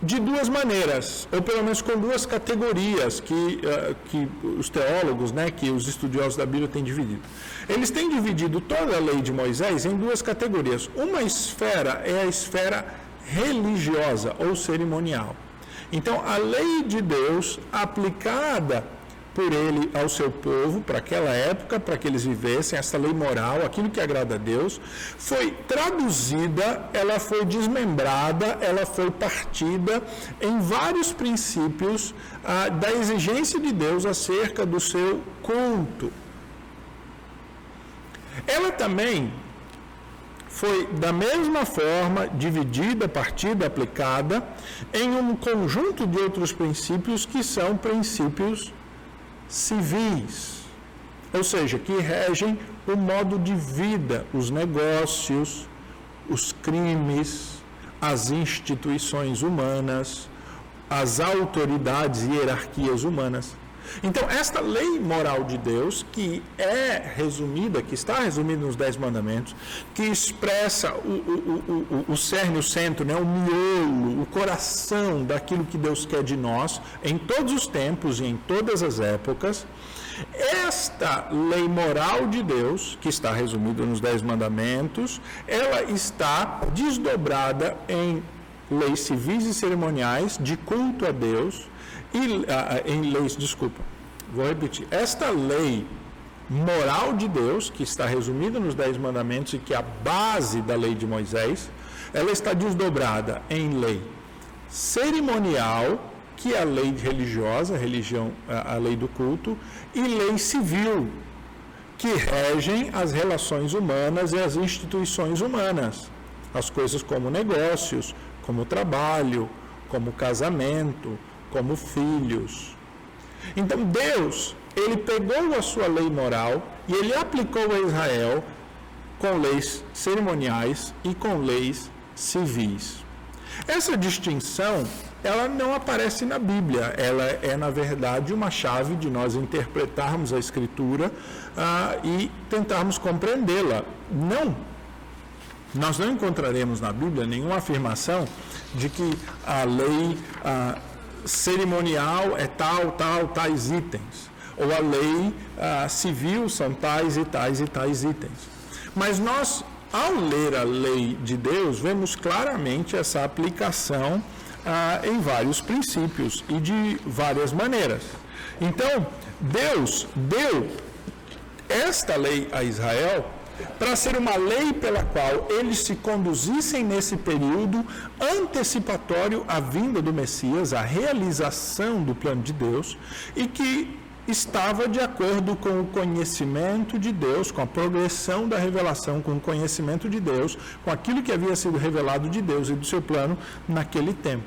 de duas maneiras, ou pelo menos com duas categorias que, uh, que os teólogos, né, que os estudiosos da Bíblia têm dividido. Eles têm dividido toda a lei de Moisés em duas categorias. Uma esfera é a esfera religiosa ou cerimonial. Então, a lei de Deus aplicada por ele ao seu povo, para aquela época, para que eles vivessem, essa lei moral, aquilo que agrada a Deus, foi traduzida, ela foi desmembrada, ela foi partida em vários princípios ah, da exigência de Deus acerca do seu culto. Ela também foi da mesma forma dividida, partida, aplicada em um conjunto de outros princípios que são princípios civis, ou seja, que regem o modo de vida, os negócios, os crimes, as instituições humanas, as autoridades e hierarquias humanas. Então, esta lei moral de Deus, que é resumida, que está resumida nos Dez Mandamentos, que expressa o, o, o, o cerne, o centro, né, o miolo, o coração daquilo que Deus quer de nós, em todos os tempos e em todas as épocas, esta lei moral de Deus, que está resumida nos Dez Mandamentos, ela está desdobrada em leis civis e cerimoniais de culto a Deus, e, ah, ah, em leis, desculpa, vou repetir. Esta lei moral de Deus, que está resumida nos Dez Mandamentos e que é a base da lei de Moisés, ela está desdobrada em lei cerimonial, que é a lei religiosa, a religião, a lei do culto, e lei civil, que regem as relações humanas e as instituições humanas, as coisas como negócios, como trabalho, como casamento, como filhos. Então Deus, ele pegou a sua lei moral e ele aplicou a Israel com leis cerimoniais e com leis civis. Essa distinção, ela não aparece na Bíblia, ela é, na verdade, uma chave de nós interpretarmos a Escritura ah, e tentarmos compreendê-la. Não, nós não encontraremos na Bíblia nenhuma afirmação de que a lei ah, cerimonial é tal, tal, tais itens. Ou a lei ah, civil são tais e tais e tais itens. Mas nós, ao ler a lei de Deus, vemos claramente essa aplicação ah, em vários princípios e de várias maneiras. Então, Deus deu esta lei a Israel para ser uma lei pela qual eles se conduzissem nesse período antecipatório à vinda do Messias, à realização do plano de Deus, e que estava de acordo com o conhecimento de Deus, com a progressão da revelação, com o conhecimento de Deus, com aquilo que havia sido revelado de Deus e do seu plano naquele tempo.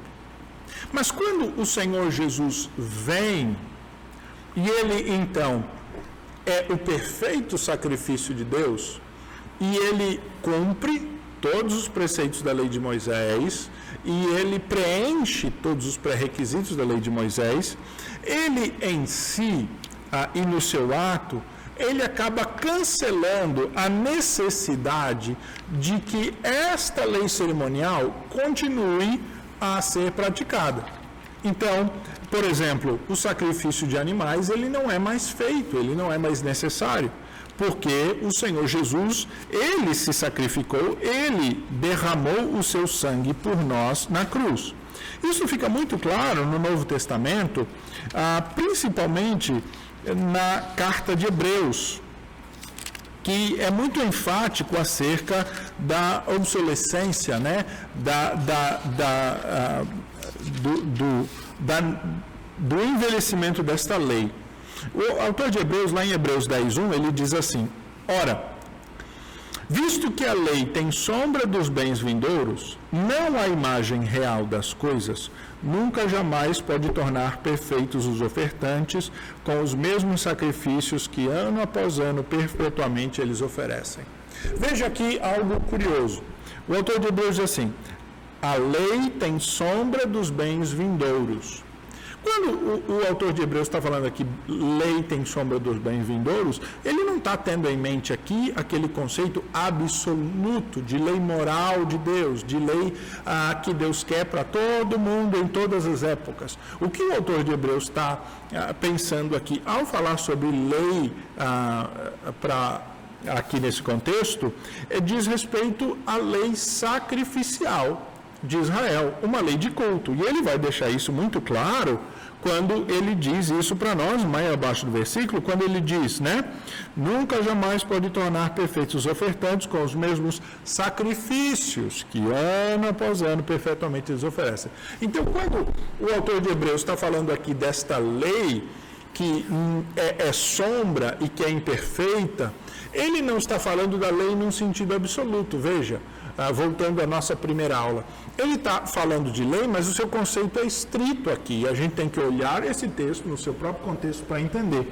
Mas quando o Senhor Jesus vem e ele então é o perfeito sacrifício de Deus e ele cumpre todos os preceitos da lei de Moisés e ele preenche todos os pré-requisitos da lei de Moisés. Ele em si ah, e no seu ato, ele acaba cancelando a necessidade de que esta lei cerimonial continue a ser praticada. Então, por exemplo, o sacrifício de animais, ele não é mais feito, ele não é mais necessário, porque o Senhor Jesus, ele se sacrificou, ele derramou o seu sangue por nós na cruz. Isso fica muito claro no Novo Testamento, ah, principalmente na carta de Hebreus, que é muito enfático acerca da obsolescência, né? da, da, da, uh, do, do, da, do envelhecimento desta lei. O autor de Hebreus, lá em Hebreus 10.1, ele diz assim, Ora, visto que a lei tem sombra dos bens vindouros, não a imagem real das coisas, nunca jamais pode tornar perfeitos os ofertantes com os mesmos sacrifícios que ano após ano perpetuamente eles oferecem. Veja aqui algo curioso. O autor de Hebreus diz assim: a lei tem sombra dos bens vindouros. Quando o, o, autor de Hebreus está falando aqui, lei tem sombra dos bens vindouros, ele não está tendo em mente aqui aquele conceito absoluto de lei moral de Deus, de lei ah, que Deus quer para todo mundo em todas as épocas. O que o autor de Hebreus está ah, pensando aqui, ao falar sobre lei ah, para aqui nesse contexto, é, diz respeito à lei sacrificial de Israel, uma lei de culto. E ele vai deixar isso muito claro quando ele diz isso para nós, mais abaixo do versículo, quando ele diz, né? Nunca jamais pode tornar perfeitos os ofertantes com os mesmos sacrifícios que ano após ano perfeitamente eles oferecem. Então, quando o autor de Hebreus está falando aqui desta lei que é, é sombra e que é imperfeita, ele não está falando da lei num sentido absoluto, veja. Ah, voltando à nossa primeira aula. Ele está falando de lei, mas o seu conceito é estrito aqui. A gente tem que olhar esse texto no seu próprio contexto para entender.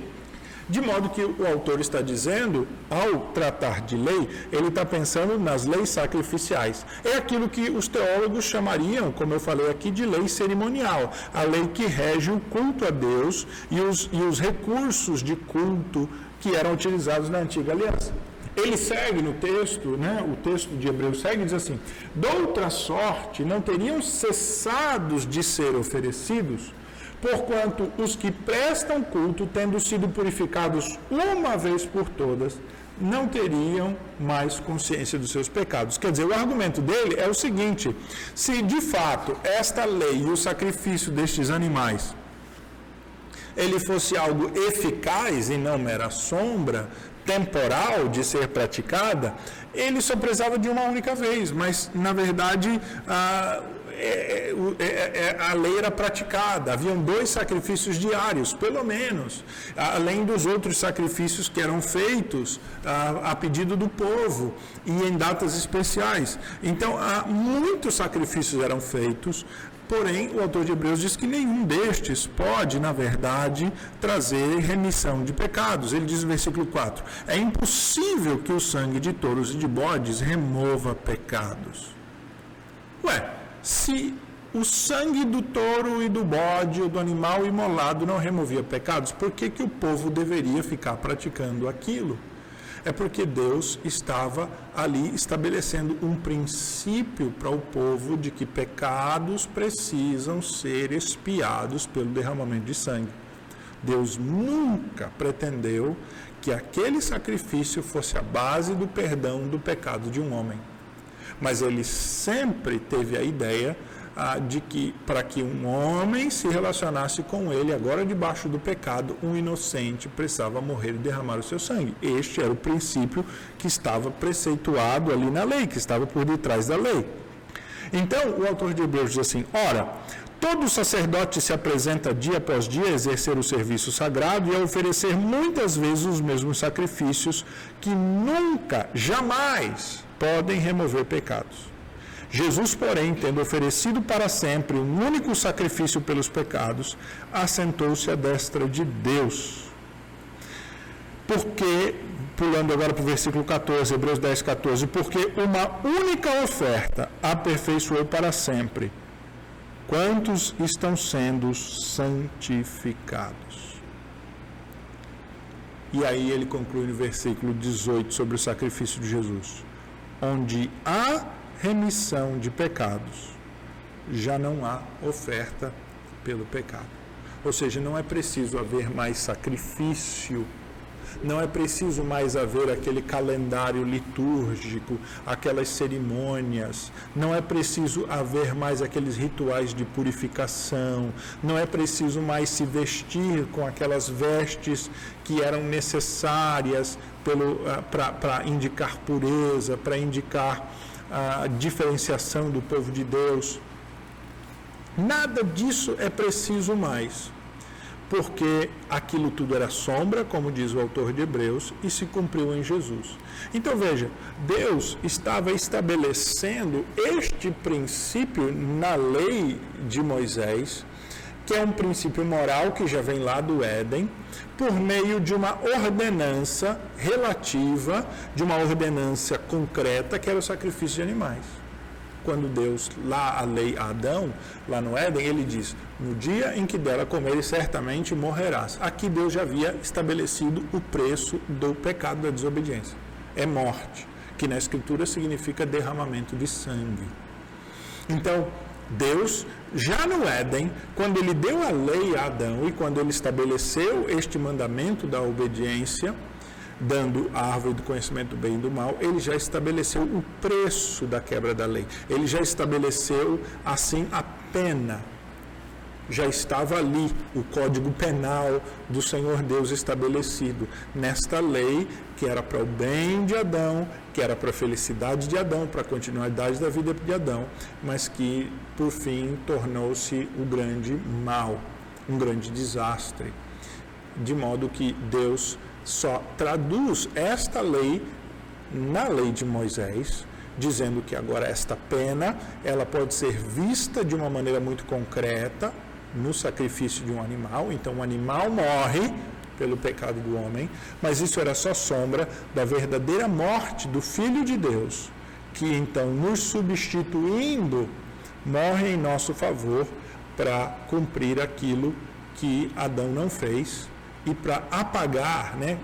De modo que o autor está dizendo, ao tratar de lei, ele está pensando nas leis sacrificiais. É aquilo que os teólogos chamariam, como eu falei aqui, de lei cerimonial. A lei que rege o culto a Deus e os, e os recursos de culto que eram utilizados na antiga aliança. Ele segue no texto, né, o texto de Hebreus segue diz assim: Doutra sorte não teriam cessados de ser oferecidos porquanto os que prestam culto, tendo sido purificados uma vez por todas, não teriam mais consciência dos seus pecados. Quer dizer, o argumento dele é o seguinte: se de fato esta lei e o sacrifício destes animais ele fosse algo eficaz e não mera sombra, temporal de ser praticada, ele só precisava de uma única vez, mas na verdade. É é, é, é, a lei era praticada, haviam dois sacrifícios diários, pelo menos, além dos outros sacrifícios que eram feitos a, a pedido do povo e em datas especiais. Então, muitos sacrifícios eram feitos, Porém, o autor de Hebreus diz que nenhum destes pode, na verdade, trazer remissão de pecados. Ele diz no versículo 4: É impossível que o sangue de touros e de bodes remova pecados. Ué, se o sangue do touro e do bode ou do animal imolado não removia pecados, por que, que o povo deveria ficar praticando aquilo? É porque Deus estava ali estabelecendo um princípio para o povo de que pecados precisam ser expiados pelo derramamento de sangue. Deus nunca pretendeu que aquele sacrifício fosse a base do perdão do pecado de um homem mas ele sempre teve a ideia ah, de que para que um homem se relacionasse com ele, agora debaixo do pecado, um inocente precisava morrer e derramar o seu sangue. Este era o princípio que estava preceituado ali na lei, que estava por detrás da lei. Então, o autor de Hebreus diz assim: ora, Todo sacerdote se apresenta dia após dia a exercer o serviço sagrado e a oferecer muitas vezes os mesmos sacrifícios que nunca, jamais podem remover pecados. Jesus, porém, tendo oferecido para sempre um único sacrifício pelos pecados, assentou-se à destra de Deus. Porque, pulando agora para o versículo 14, Hebreus 10, 14, porque uma única oferta aperfeiçoou para sempre quantos estão sendo santificados. E aí ele conclui no versículo 18 sobre o sacrifício de Jesus onde há remissão de pecados, já não há oferta pelo pecado. Ou seja, não é preciso haver mais sacrifício não é preciso mais haver aquele calendário litúrgico, aquelas cerimônias, não é preciso haver mais aqueles rituais de purificação, não é preciso mais se vestir com aquelas vestes que eram necessárias ah, para indicar pureza, para indicar a diferenciação do povo de Deus. Nada disso é preciso mais porque aquilo tudo era sombra, como diz o autor de Hebreus, e se cumpriu em Jesus. Então veja, Deus estava estabelecendo este princípio na lei de Moisés, que é um princípio moral que já vem lá do Éden, por meio de uma ordenança relativa, de uma ordenança concreta, que era o sacrifício de animais quando Deus, lá a lei a Adão, lá no Éden, ele diz: No dia em que dela comeres, certamente morrerás. Aqui Deus já havia estabelecido o preço do pecado da desobediência. É morte, que na Escritura significa derramamento de sangue. Então, Deus, já no Éden, quando ele deu a lei a Adão e quando ele estabeleceu este mandamento da obediência, dando a árvore do conhecimento do bem e do mal, ele já estabeleceu o preço da quebra da lei. Ele já estabeleceu, assim, a pena. Já estava ali o código penal do Senhor Deus estabelecido nesta lei que era para o bem de Adão, que era para a felicidade de Adão, para a continuidade da vida de Adão, mas que por fim tornou-se o grande mal, um grande desastre. De modo que Deus só traduz esta lei na lei de Moisés, dizendo que agora esta pena ela pode ser vista de uma maneira muito concreta no sacrifício de um animal. Então, o animal morre pelo pecado do homem, mas isso era só sombra da verdadeira morte do Filho de Deus, que então, nos substituindo, morre em nosso favor para cumprir aquilo que Adão não fez e para apagar, né,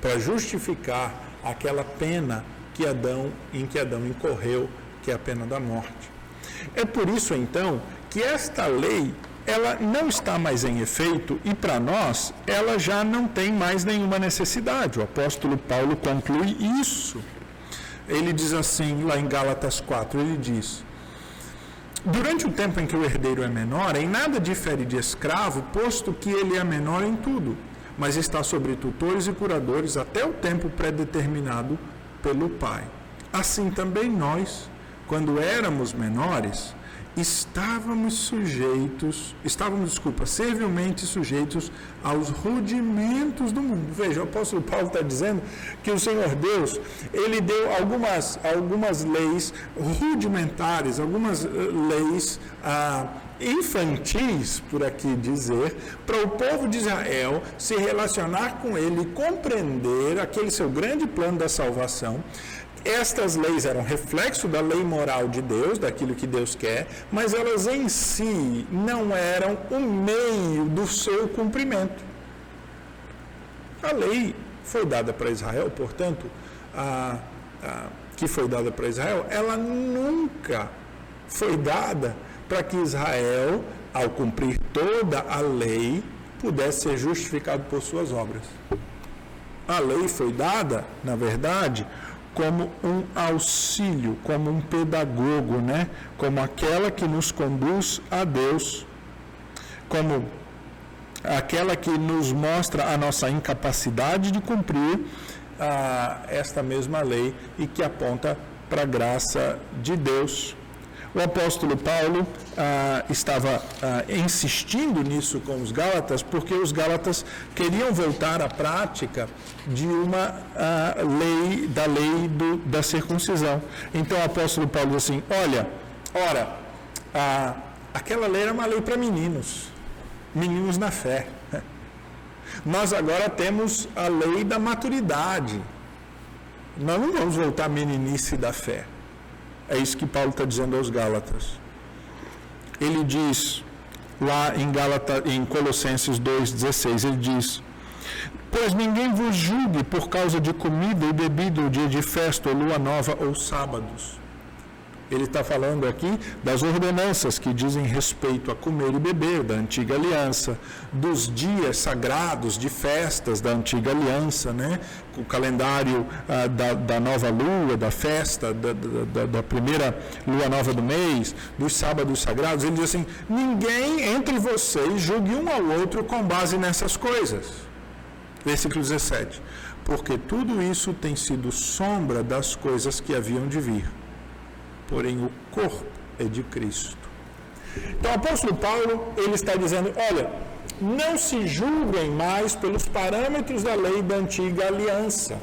para justificar aquela pena que Adão, em que Adão incorreu, que é a pena da morte. É por isso então que esta lei ela não está mais em efeito e para nós ela já não tem mais nenhuma necessidade. O apóstolo Paulo conclui isso. Ele diz assim, lá em Gálatas 4, ele diz: Durante o tempo em que o herdeiro é menor, em nada difere de escravo, posto que ele é menor em tudo, mas está sobre tutores e curadores até o tempo predeterminado pelo Pai. Assim também nós, quando éramos menores, estávamos sujeitos, estávamos, desculpa, servilmente sujeitos aos rudimentos do mundo. Veja, o apóstolo Paulo está dizendo que o Senhor Deus, ele deu algumas, algumas leis rudimentares, algumas eh, leis ah, infantis, por aqui dizer, para o povo de Israel se relacionar com ele, compreender aquele seu grande plano da salvação estas leis eram reflexo da lei moral de Deus, daquilo que Deus quer, mas elas em si não eram o meio do seu cumprimento. A lei foi dada para Israel, portanto, a, a, que foi dada para Israel, ela nunca foi dada para que Israel, ao cumprir toda a lei, pudesse ser justificado por suas obras. A lei foi dada, na verdade, como um auxílio, como um pedagogo, né? Como aquela que nos conduz a Deus, como aquela que nos mostra a nossa incapacidade de cumprir ah, esta mesma lei e que aponta para a graça de Deus. O apóstolo Paulo ah, estava ah, insistindo nisso com os Gálatas, porque os Gálatas queriam voltar à prática de uma ah, lei, da lei do, da circuncisão. Então o apóstolo Paulo diz assim: olha, ora, ah, aquela lei era uma lei para meninos, meninos na fé. Nós agora temos a lei da maturidade. Nós não vamos voltar à meninice da fé. É isso que Paulo está dizendo aos Gálatas. Ele diz lá em, Gálata, em Colossenses 2,16, ele diz, Pois ninguém vos julgue por causa de comida e bebida, ou dia de festa, ou lua nova, ou sábados ele está falando aqui das ordenanças que dizem respeito a comer e beber da antiga aliança, dos dias sagrados de festas da antiga aliança, né? o calendário ah, da, da, nova lua, da festa, da, da, da, primeira lua nova do mês, dos sábados sagrados. Ele diz assim: ninguém entre vocês julgue um ao outro com base nessas coisas. Versículo 17. Porque tudo isso tem sido sombra das coisas que haviam de vir porém o corpo é de Cristo. Então o apóstolo Paulo, ele está dizendo, olha, não se julguem mais pelos parâmetros da lei da antiga aliança.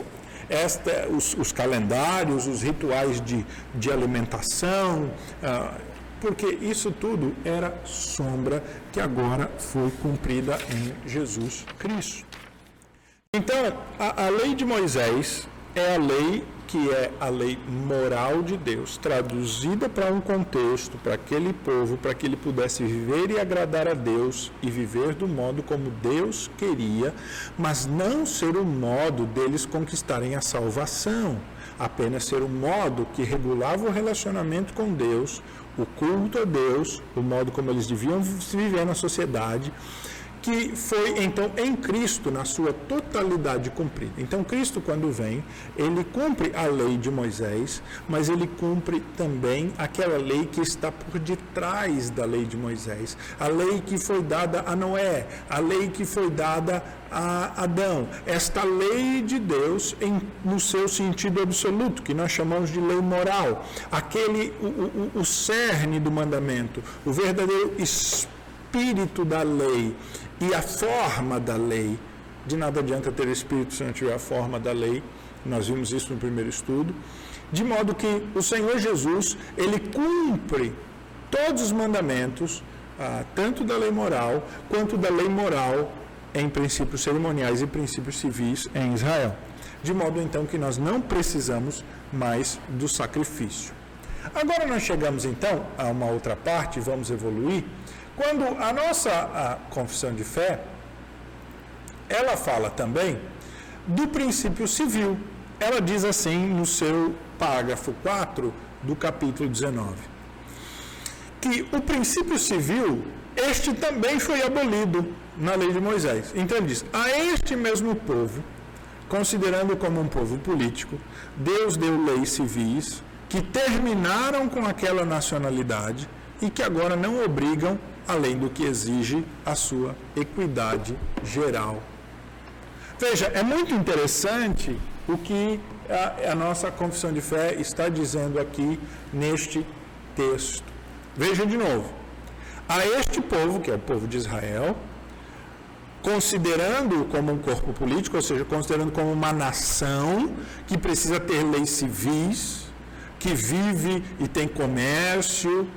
Esta, os, os calendários, os rituais de, de alimentação, ah, porque isso tudo era sombra que agora foi cumprida em Jesus Cristo. Então, a, a lei de Moisés é a lei que é a lei moral de Deus, traduzida para um contexto, para aquele povo, para que ele pudesse viver e agradar a Deus e viver do modo como Deus queria, mas não ser o modo deles conquistarem a salvação, apenas ser o modo que regulava o relacionamento com Deus, o culto a Deus, o modo como eles deviam viver na sociedade que foi então em Cristo na sua totalidade cumprida. Então Cristo quando vem, ele cumpre a lei de Moisés, mas ele cumpre também aquela lei que está por detrás da lei de Moisés, a lei que foi dada a Noé, a lei que foi dada a Adão. Esta lei de Deus em, no seu sentido absoluto, que nós chamamos de lei moral, aquele o, o, o cerne do mandamento, o verdadeiro espírito da lei e a forma da lei. De nada adianta ter espírito se tiver a forma da lei. Nós vimos isso no primeiro estudo. De modo que o Senhor Jesus, ele cumpre todos os mandamentos, ah, tanto da lei moral quanto da lei moral em princípios cerimoniais e princípios civis em Israel. De modo então que nós não precisamos mais do sacrifício. Agora nós chegamos então a uma outra parte, vamos evoluir, quando a nossa a confissão de fé, ela fala também do princípio civil. Ela diz assim no seu parágrafo 4 do capítulo 19, que o princípio civil, este também foi abolido na lei de Moisés. Então ele diz: a este mesmo povo, considerando como um povo político, Deus deu leis civis que terminaram com aquela nacionalidade e que agora não obrigam além do que exige a sua equidade geral. Veja, é muito interessante o que a, a nossa confissão de fé está dizendo aqui neste texto. Veja de novo. A este povo, que é o povo de Israel, considerando como um corpo político, ou seja, considerando como uma nação que precisa ter leis civis, que vive e tem comércio,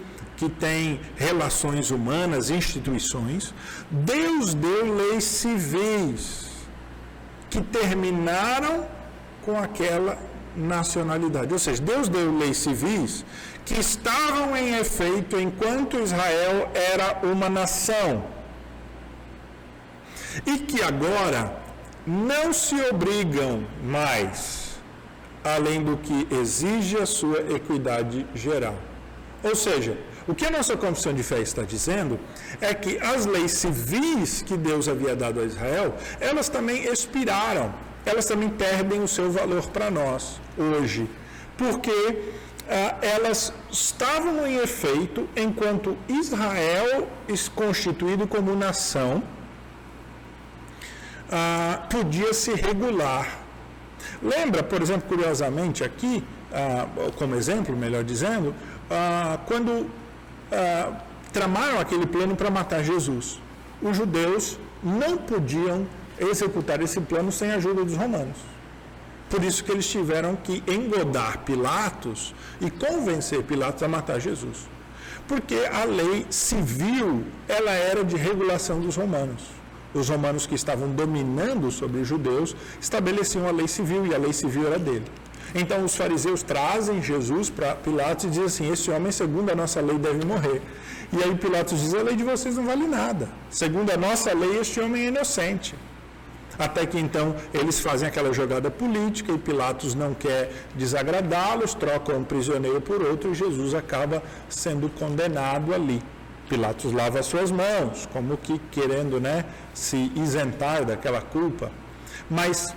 que tem relações humanas, instituições, Deus deu leis civis que terminaram com aquela nacionalidade. Ou seja, Deus deu leis civis que estavam em efeito enquanto Israel era uma nação. E que agora não se obrigam mais além do que exige a sua equidade geral. Ou seja, o que a nossa confissão de fé está dizendo é que as leis civis que Deus havia dado a Israel, elas também expiraram, elas também perdem o seu valor para nós hoje, porque ah, elas estavam em efeito enquanto Israel, constituído como nação, ah, podia se regular. Lembra, por exemplo, curiosamente aqui, ah, como exemplo, melhor dizendo, ah, quando ah, tramaram aquele plano para matar Jesus. Os judeus não podiam executar esse plano sem a ajuda dos romanos. Por isso que eles tiveram que engodar Pilatos e convencer Pilatos a matar Jesus. Porque a lei civil, ela era de regulação dos romanos os romanos que estavam dominando sobre os judeus estabeleciam a lei civil e a lei civil era dele. Então os fariseus trazem Jesus para Pilatos e dizem assim: Esse homem, segundo a nossa lei, deve morrer. E aí Pilatos diz: A lei de vocês não vale nada. Segundo a nossa lei, este homem é inocente. Até que então eles fazem aquela jogada política e Pilatos não quer desagradá-los, troca um prisioneiro por outro e Jesus acaba sendo condenado ali. Pilatos lava as suas mãos, como que querendo né, se isentar daquela culpa. Mas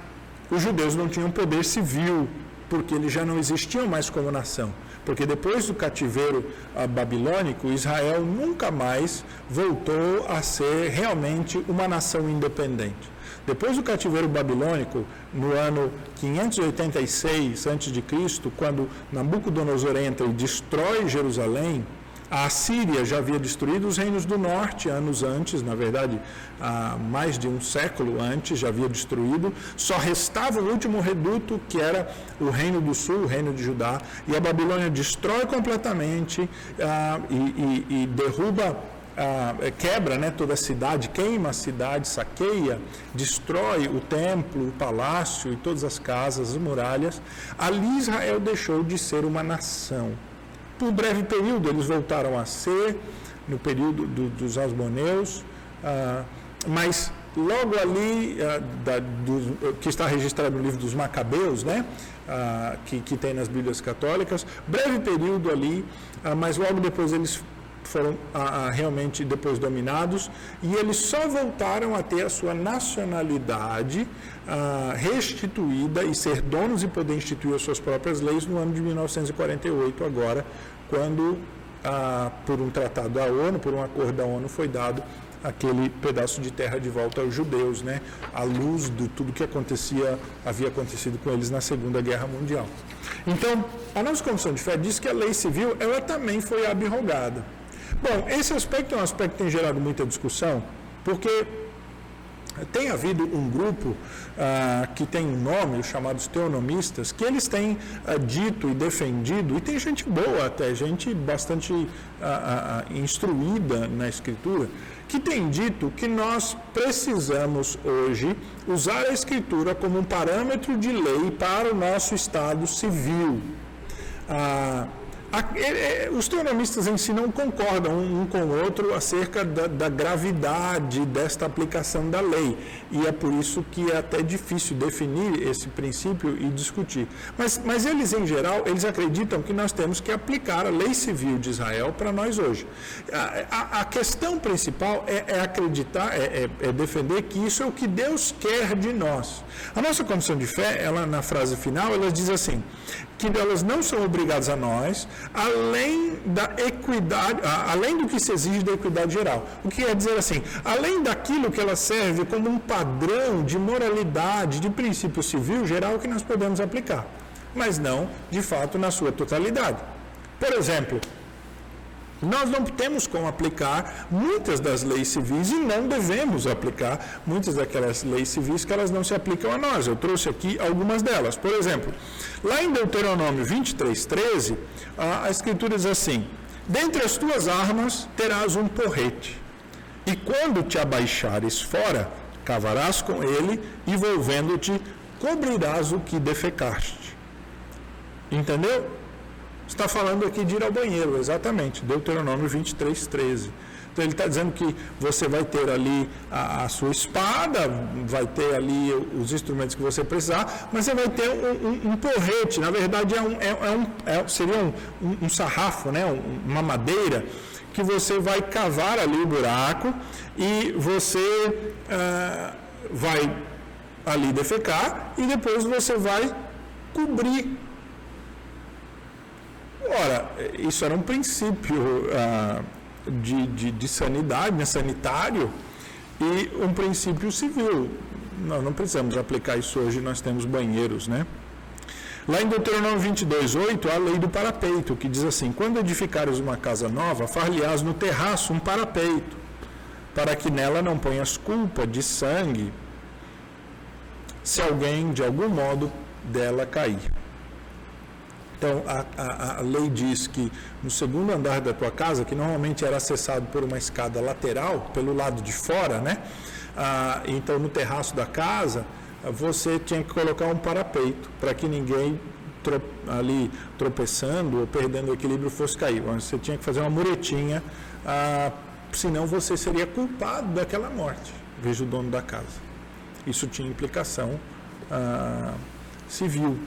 os judeus não tinham poder civil, porque eles já não existiam mais como nação. Porque depois do cativeiro ah, babilônico, Israel nunca mais voltou a ser realmente uma nação independente. Depois do cativeiro babilônico, no ano 586 a.C., quando Nabucodonosor entra e destrói Jerusalém, a Síria já havia destruído os reinos do norte anos antes, na verdade, há mais de um século antes já havia destruído. Só restava o último reduto, que era o reino do sul, o reino de Judá. E a Babilônia destrói completamente ah, e, e, e, derruba. Ah, quebra né, toda a cidade, queima a cidade, saqueia, destrói o templo, o palácio e todas as casas, as muralhas. Ali Israel deixou de ser uma nação por breve período eles voltaram a ser, no período do, dos Asmoneus, ah, mas logo ali, ah, da, do, que está registrado no livro dos Macabeus, né, ah, que, que tem nas Bíblias católicas, breve período ali, ah, mas logo depois eles foram ah, ah, realmente depois dominados e eles só voltaram a ter a sua nacionalidade restituída e ser donos e poder instituir as suas próprias leis no ano de 1948 agora, quando ah, por um tratado da ONU, por um acordo da ONU foi dado aquele pedaço de terra de volta aos judeus, né? À luz de tudo que acontecia, havia acontecido com eles na Segunda Guerra Mundial. Então, a nossa Comissão de Fé diz que a lei civil, ela também foi abrogada. Bom, esse aspecto é um aspecto que tem gerado muita discussão, porque tem havido um grupo ah, que tem um nome, os chamados teonomistas, que eles têm ah, dito e defendido, e tem gente boa até, gente bastante ah, ah, ah instruída na escritura, que tem dito que nós precisamos hoje usar a Escritura como um parâmetro de lei para o nosso Estado civil. Ah, os teonomistas em si não concordam um com o outro acerca da, da, gravidade desta aplicação da lei. E é por isso que é até difícil definir esse princípio e discutir. Mas, mas eles, em geral, eles acreditam que nós temos que aplicar a lei civil de Israel para nós hoje. A, a, a questão principal é, é acreditar, é, é, é, defender que isso é o que Deus quer de nós. A nossa condição de fé, ela na frase final, ela diz assim: que elas não são obrigadas a nós, além da equidade, além do que se exige da equidade geral. O que quer dizer assim, além daquilo que ela serve como um padrão de moralidade, de princípio civil geral que nós podemos aplicar, mas não, de fato, na sua totalidade. Por exemplo, nós não temos como aplicar muitas das leis civis e não devemos aplicar muitas daquelas leis civis que elas não se aplicam a nós. Eu trouxe aqui algumas delas. Por exemplo, lá em Deuteronômio 23, 13, a, a Escritura diz assim: Dentre as tuas armas terás um porrete, e quando te abaixares fora, cavarás com ele, e volvendo-te, cobrirás o que defecaste. Entendeu? Está falando aqui de ir ao banheiro, exatamente, Deuteronômio 23, 13. Então ele está dizendo que você vai ter ali a, a, sua espada, vai ter ali os instrumentos que você precisar, mas você vai ter um, um, um porrete, na verdade é um, é, é é, seria um, um, sarrafo, né? uma madeira, que você vai cavar ali o buraco e você ah, vai ali defecar e depois você vai cobrir Ora, isso era um princípio ah, de, de, de, sanidade, né, sanitário, e um princípio civil. Nós não precisamos aplicar isso hoje, nós temos banheiros, né? Lá em Deuteronômio 22, 8, há a lei do parapeito, que diz assim: Quando edificares uma casa nova, far-lhe-ás no terraço um parapeito, para que nela não ponhas culpa de sangue, se alguém de algum modo dela cair. Então, a, a, a, lei diz que no segundo andar da tua casa, que normalmente era acessado por uma escada lateral, pelo lado de fora, né? Ah, então, no terraço da casa, você tinha que colocar um parapeito para que ninguém ali tropeçando ou perdendo o equilíbrio fosse cair. Você tinha que fazer uma muretinha, ah, senão você seria culpado daquela morte, veja o dono da casa. Isso tinha implicação ah, civil.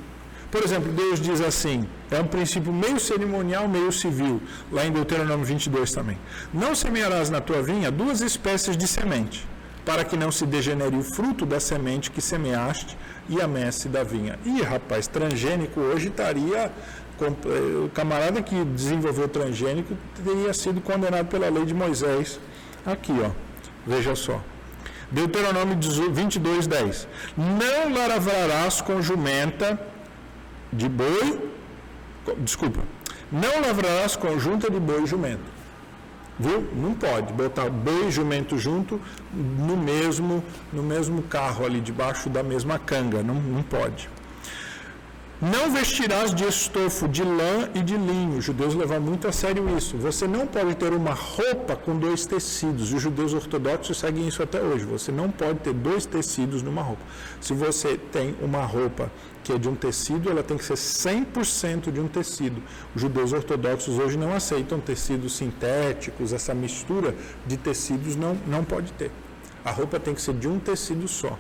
Por exemplo, Deus diz assim, é um princípio meio cerimonial, meio civil, lá em Deuteronômio 22 também. Não semearás na tua vinha duas espécies de semente, para que não se degenere o fruto da semente que semeaste e a messe da vinha. Ih, rapaz, transgênico hoje estaria. Eh, o camarada que desenvolveu transgênico teria sido condenado pela lei de Moisés. Aqui, ó. Veja só. Deuteronômio 22, 10. Não lavrarás com jumenta de boi, desculpa, não lavrarás conjunta de boi e jumento. Viu? Não pode botar boi e jumento junto no mesmo, no mesmo carro ali, debaixo da mesma canga. Não, não pode. Não vestirás de estofo de lã e de linho. Os judeus levam muito a sério isso. Você não pode ter uma roupa com dois tecidos. Os judeus ortodoxos seguem isso até hoje. Você não pode ter dois tecidos numa roupa. Se você tem uma roupa que é de um tecido, ela tem que ser 100% de um tecido. Os judeus ortodoxos hoje não aceitam tecidos sintéticos, essa mistura de tecidos não, não pode ter. A roupa tem que ser de um tecido só.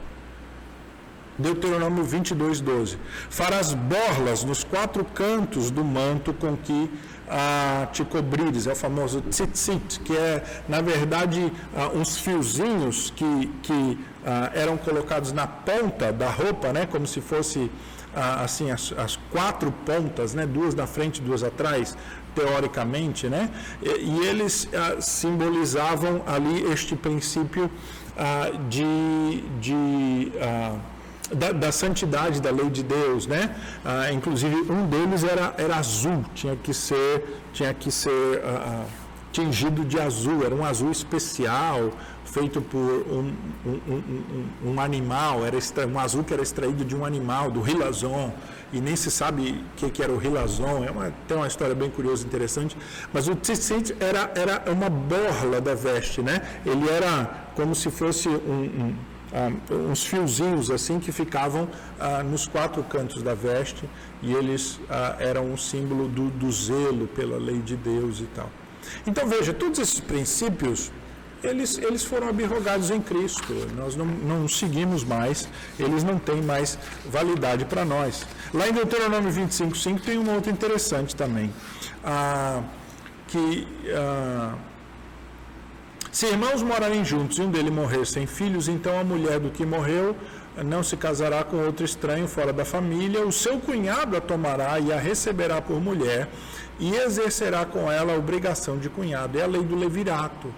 Deuteronômio 22, 12. Farás borlas nos quatro cantos do manto com que ah, te cobrires, é o famoso tzitzit, que é, na verdade, ah, uns fiozinhos que, que ah, eram colocados na ponta da roupa, né, como se fosse assim as, as, quatro pontas, né, duas na frente, duas atrás, teoricamente, né, e, e eles simbolizavam ali este princípio de, de da, da, santidade da lei de Deus, né? Ah, inclusive um deles era, era azul, tinha que ser, tinha que ser ah, tingido de azul, era um azul especial, feito por um, um, um, um animal, era extra, um azul que era extraído de um animal, do rilazon, e nem se sabe o que, que, era o rilazon, é uma, tem uma história bem curiosa e interessante, mas o tzitzit era, era uma borla da veste, né? ele era como se fosse um, um, uns fiozinhos assim que ficavam ah, nos quatro cantos da veste e eles ah, eram um símbolo do, do zelo pela lei de Deus e tal. Então veja, todos esses princípios eles, eles foram abrogados em Cristo. Nós não, não seguimos mais, eles não têm mais validade para nós. Lá em Deuteronômio 25,5 tem uma outra interessante também. Ah, que ah, se irmãos morarem juntos e um deles morrer sem filhos, então a mulher do que morreu não se casará com outro estranho fora da família, o seu cunhado a tomará e a receberá por mulher e exercerá com ela a obrigação de cunhado. É a lei do levirato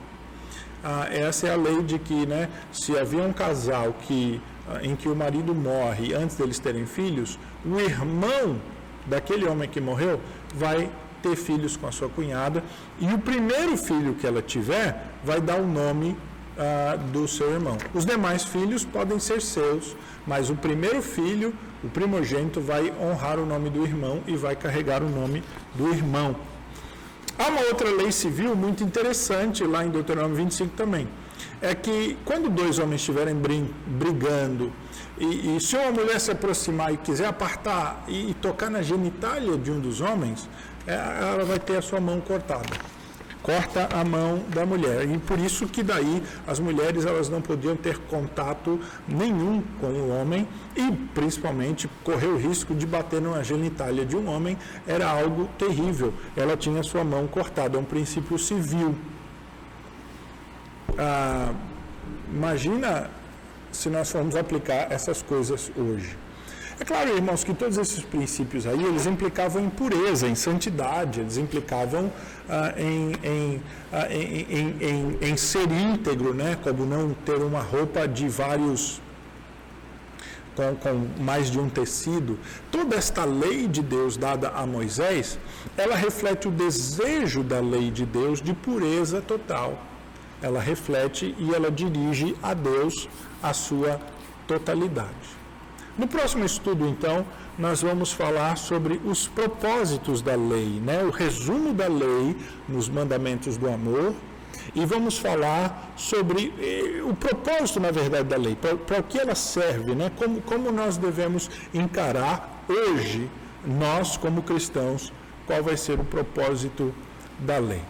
ah, essa é a lei de que, né, se havia um casal que, ah, em que o marido morre antes deles terem filhos, o irmão daquele homem que morreu vai ter filhos com a sua cunhada e o primeiro filho que ela tiver vai dar o nome ah, do seu irmão. Os demais filhos podem ser seus, mas o primeiro filho, o primogênito, vai honrar o nome do irmão e vai carregar o nome do irmão. Há uma outra lei civil muito interessante lá em Deuteronômio 25 também. É que quando dois homens estiverem brigando e, e, se uma mulher se aproximar e quiser apartar e, e tocar na genitália de um dos homens, ela vai ter a sua mão cortada corta a mão da mulher. E por isso que daí as mulheres elas não podiam ter contato nenhum com o homem e principalmente correr o risco de bater numa genitália de um homem era algo terrível. Ela tinha sua mão cortada, é um princípio civil. Ah, imagina se nós formos aplicar essas coisas hoje. É claro, irmãos, que todos esses princípios aí, eles implicavam em pureza, em santidade, eles implicavam ah, em, em, ah, em, em, ser íntegro, né? como não ter uma roupa de vários. Com, com mais de um tecido. Toda esta lei de Deus dada a Moisés, ela reflete o desejo da lei de Deus de pureza total. Ela reflete e ela dirige a Deus a sua totalidade. No próximo estudo, então, nós vamos falar sobre os propósitos da lei, né? o resumo da lei nos mandamentos do amor, e vamos falar sobre eh, o propósito, na verdade, da lei, para o que ela serve, né? como, como nós devemos encarar hoje, nós como cristãos, qual vai ser o propósito da lei.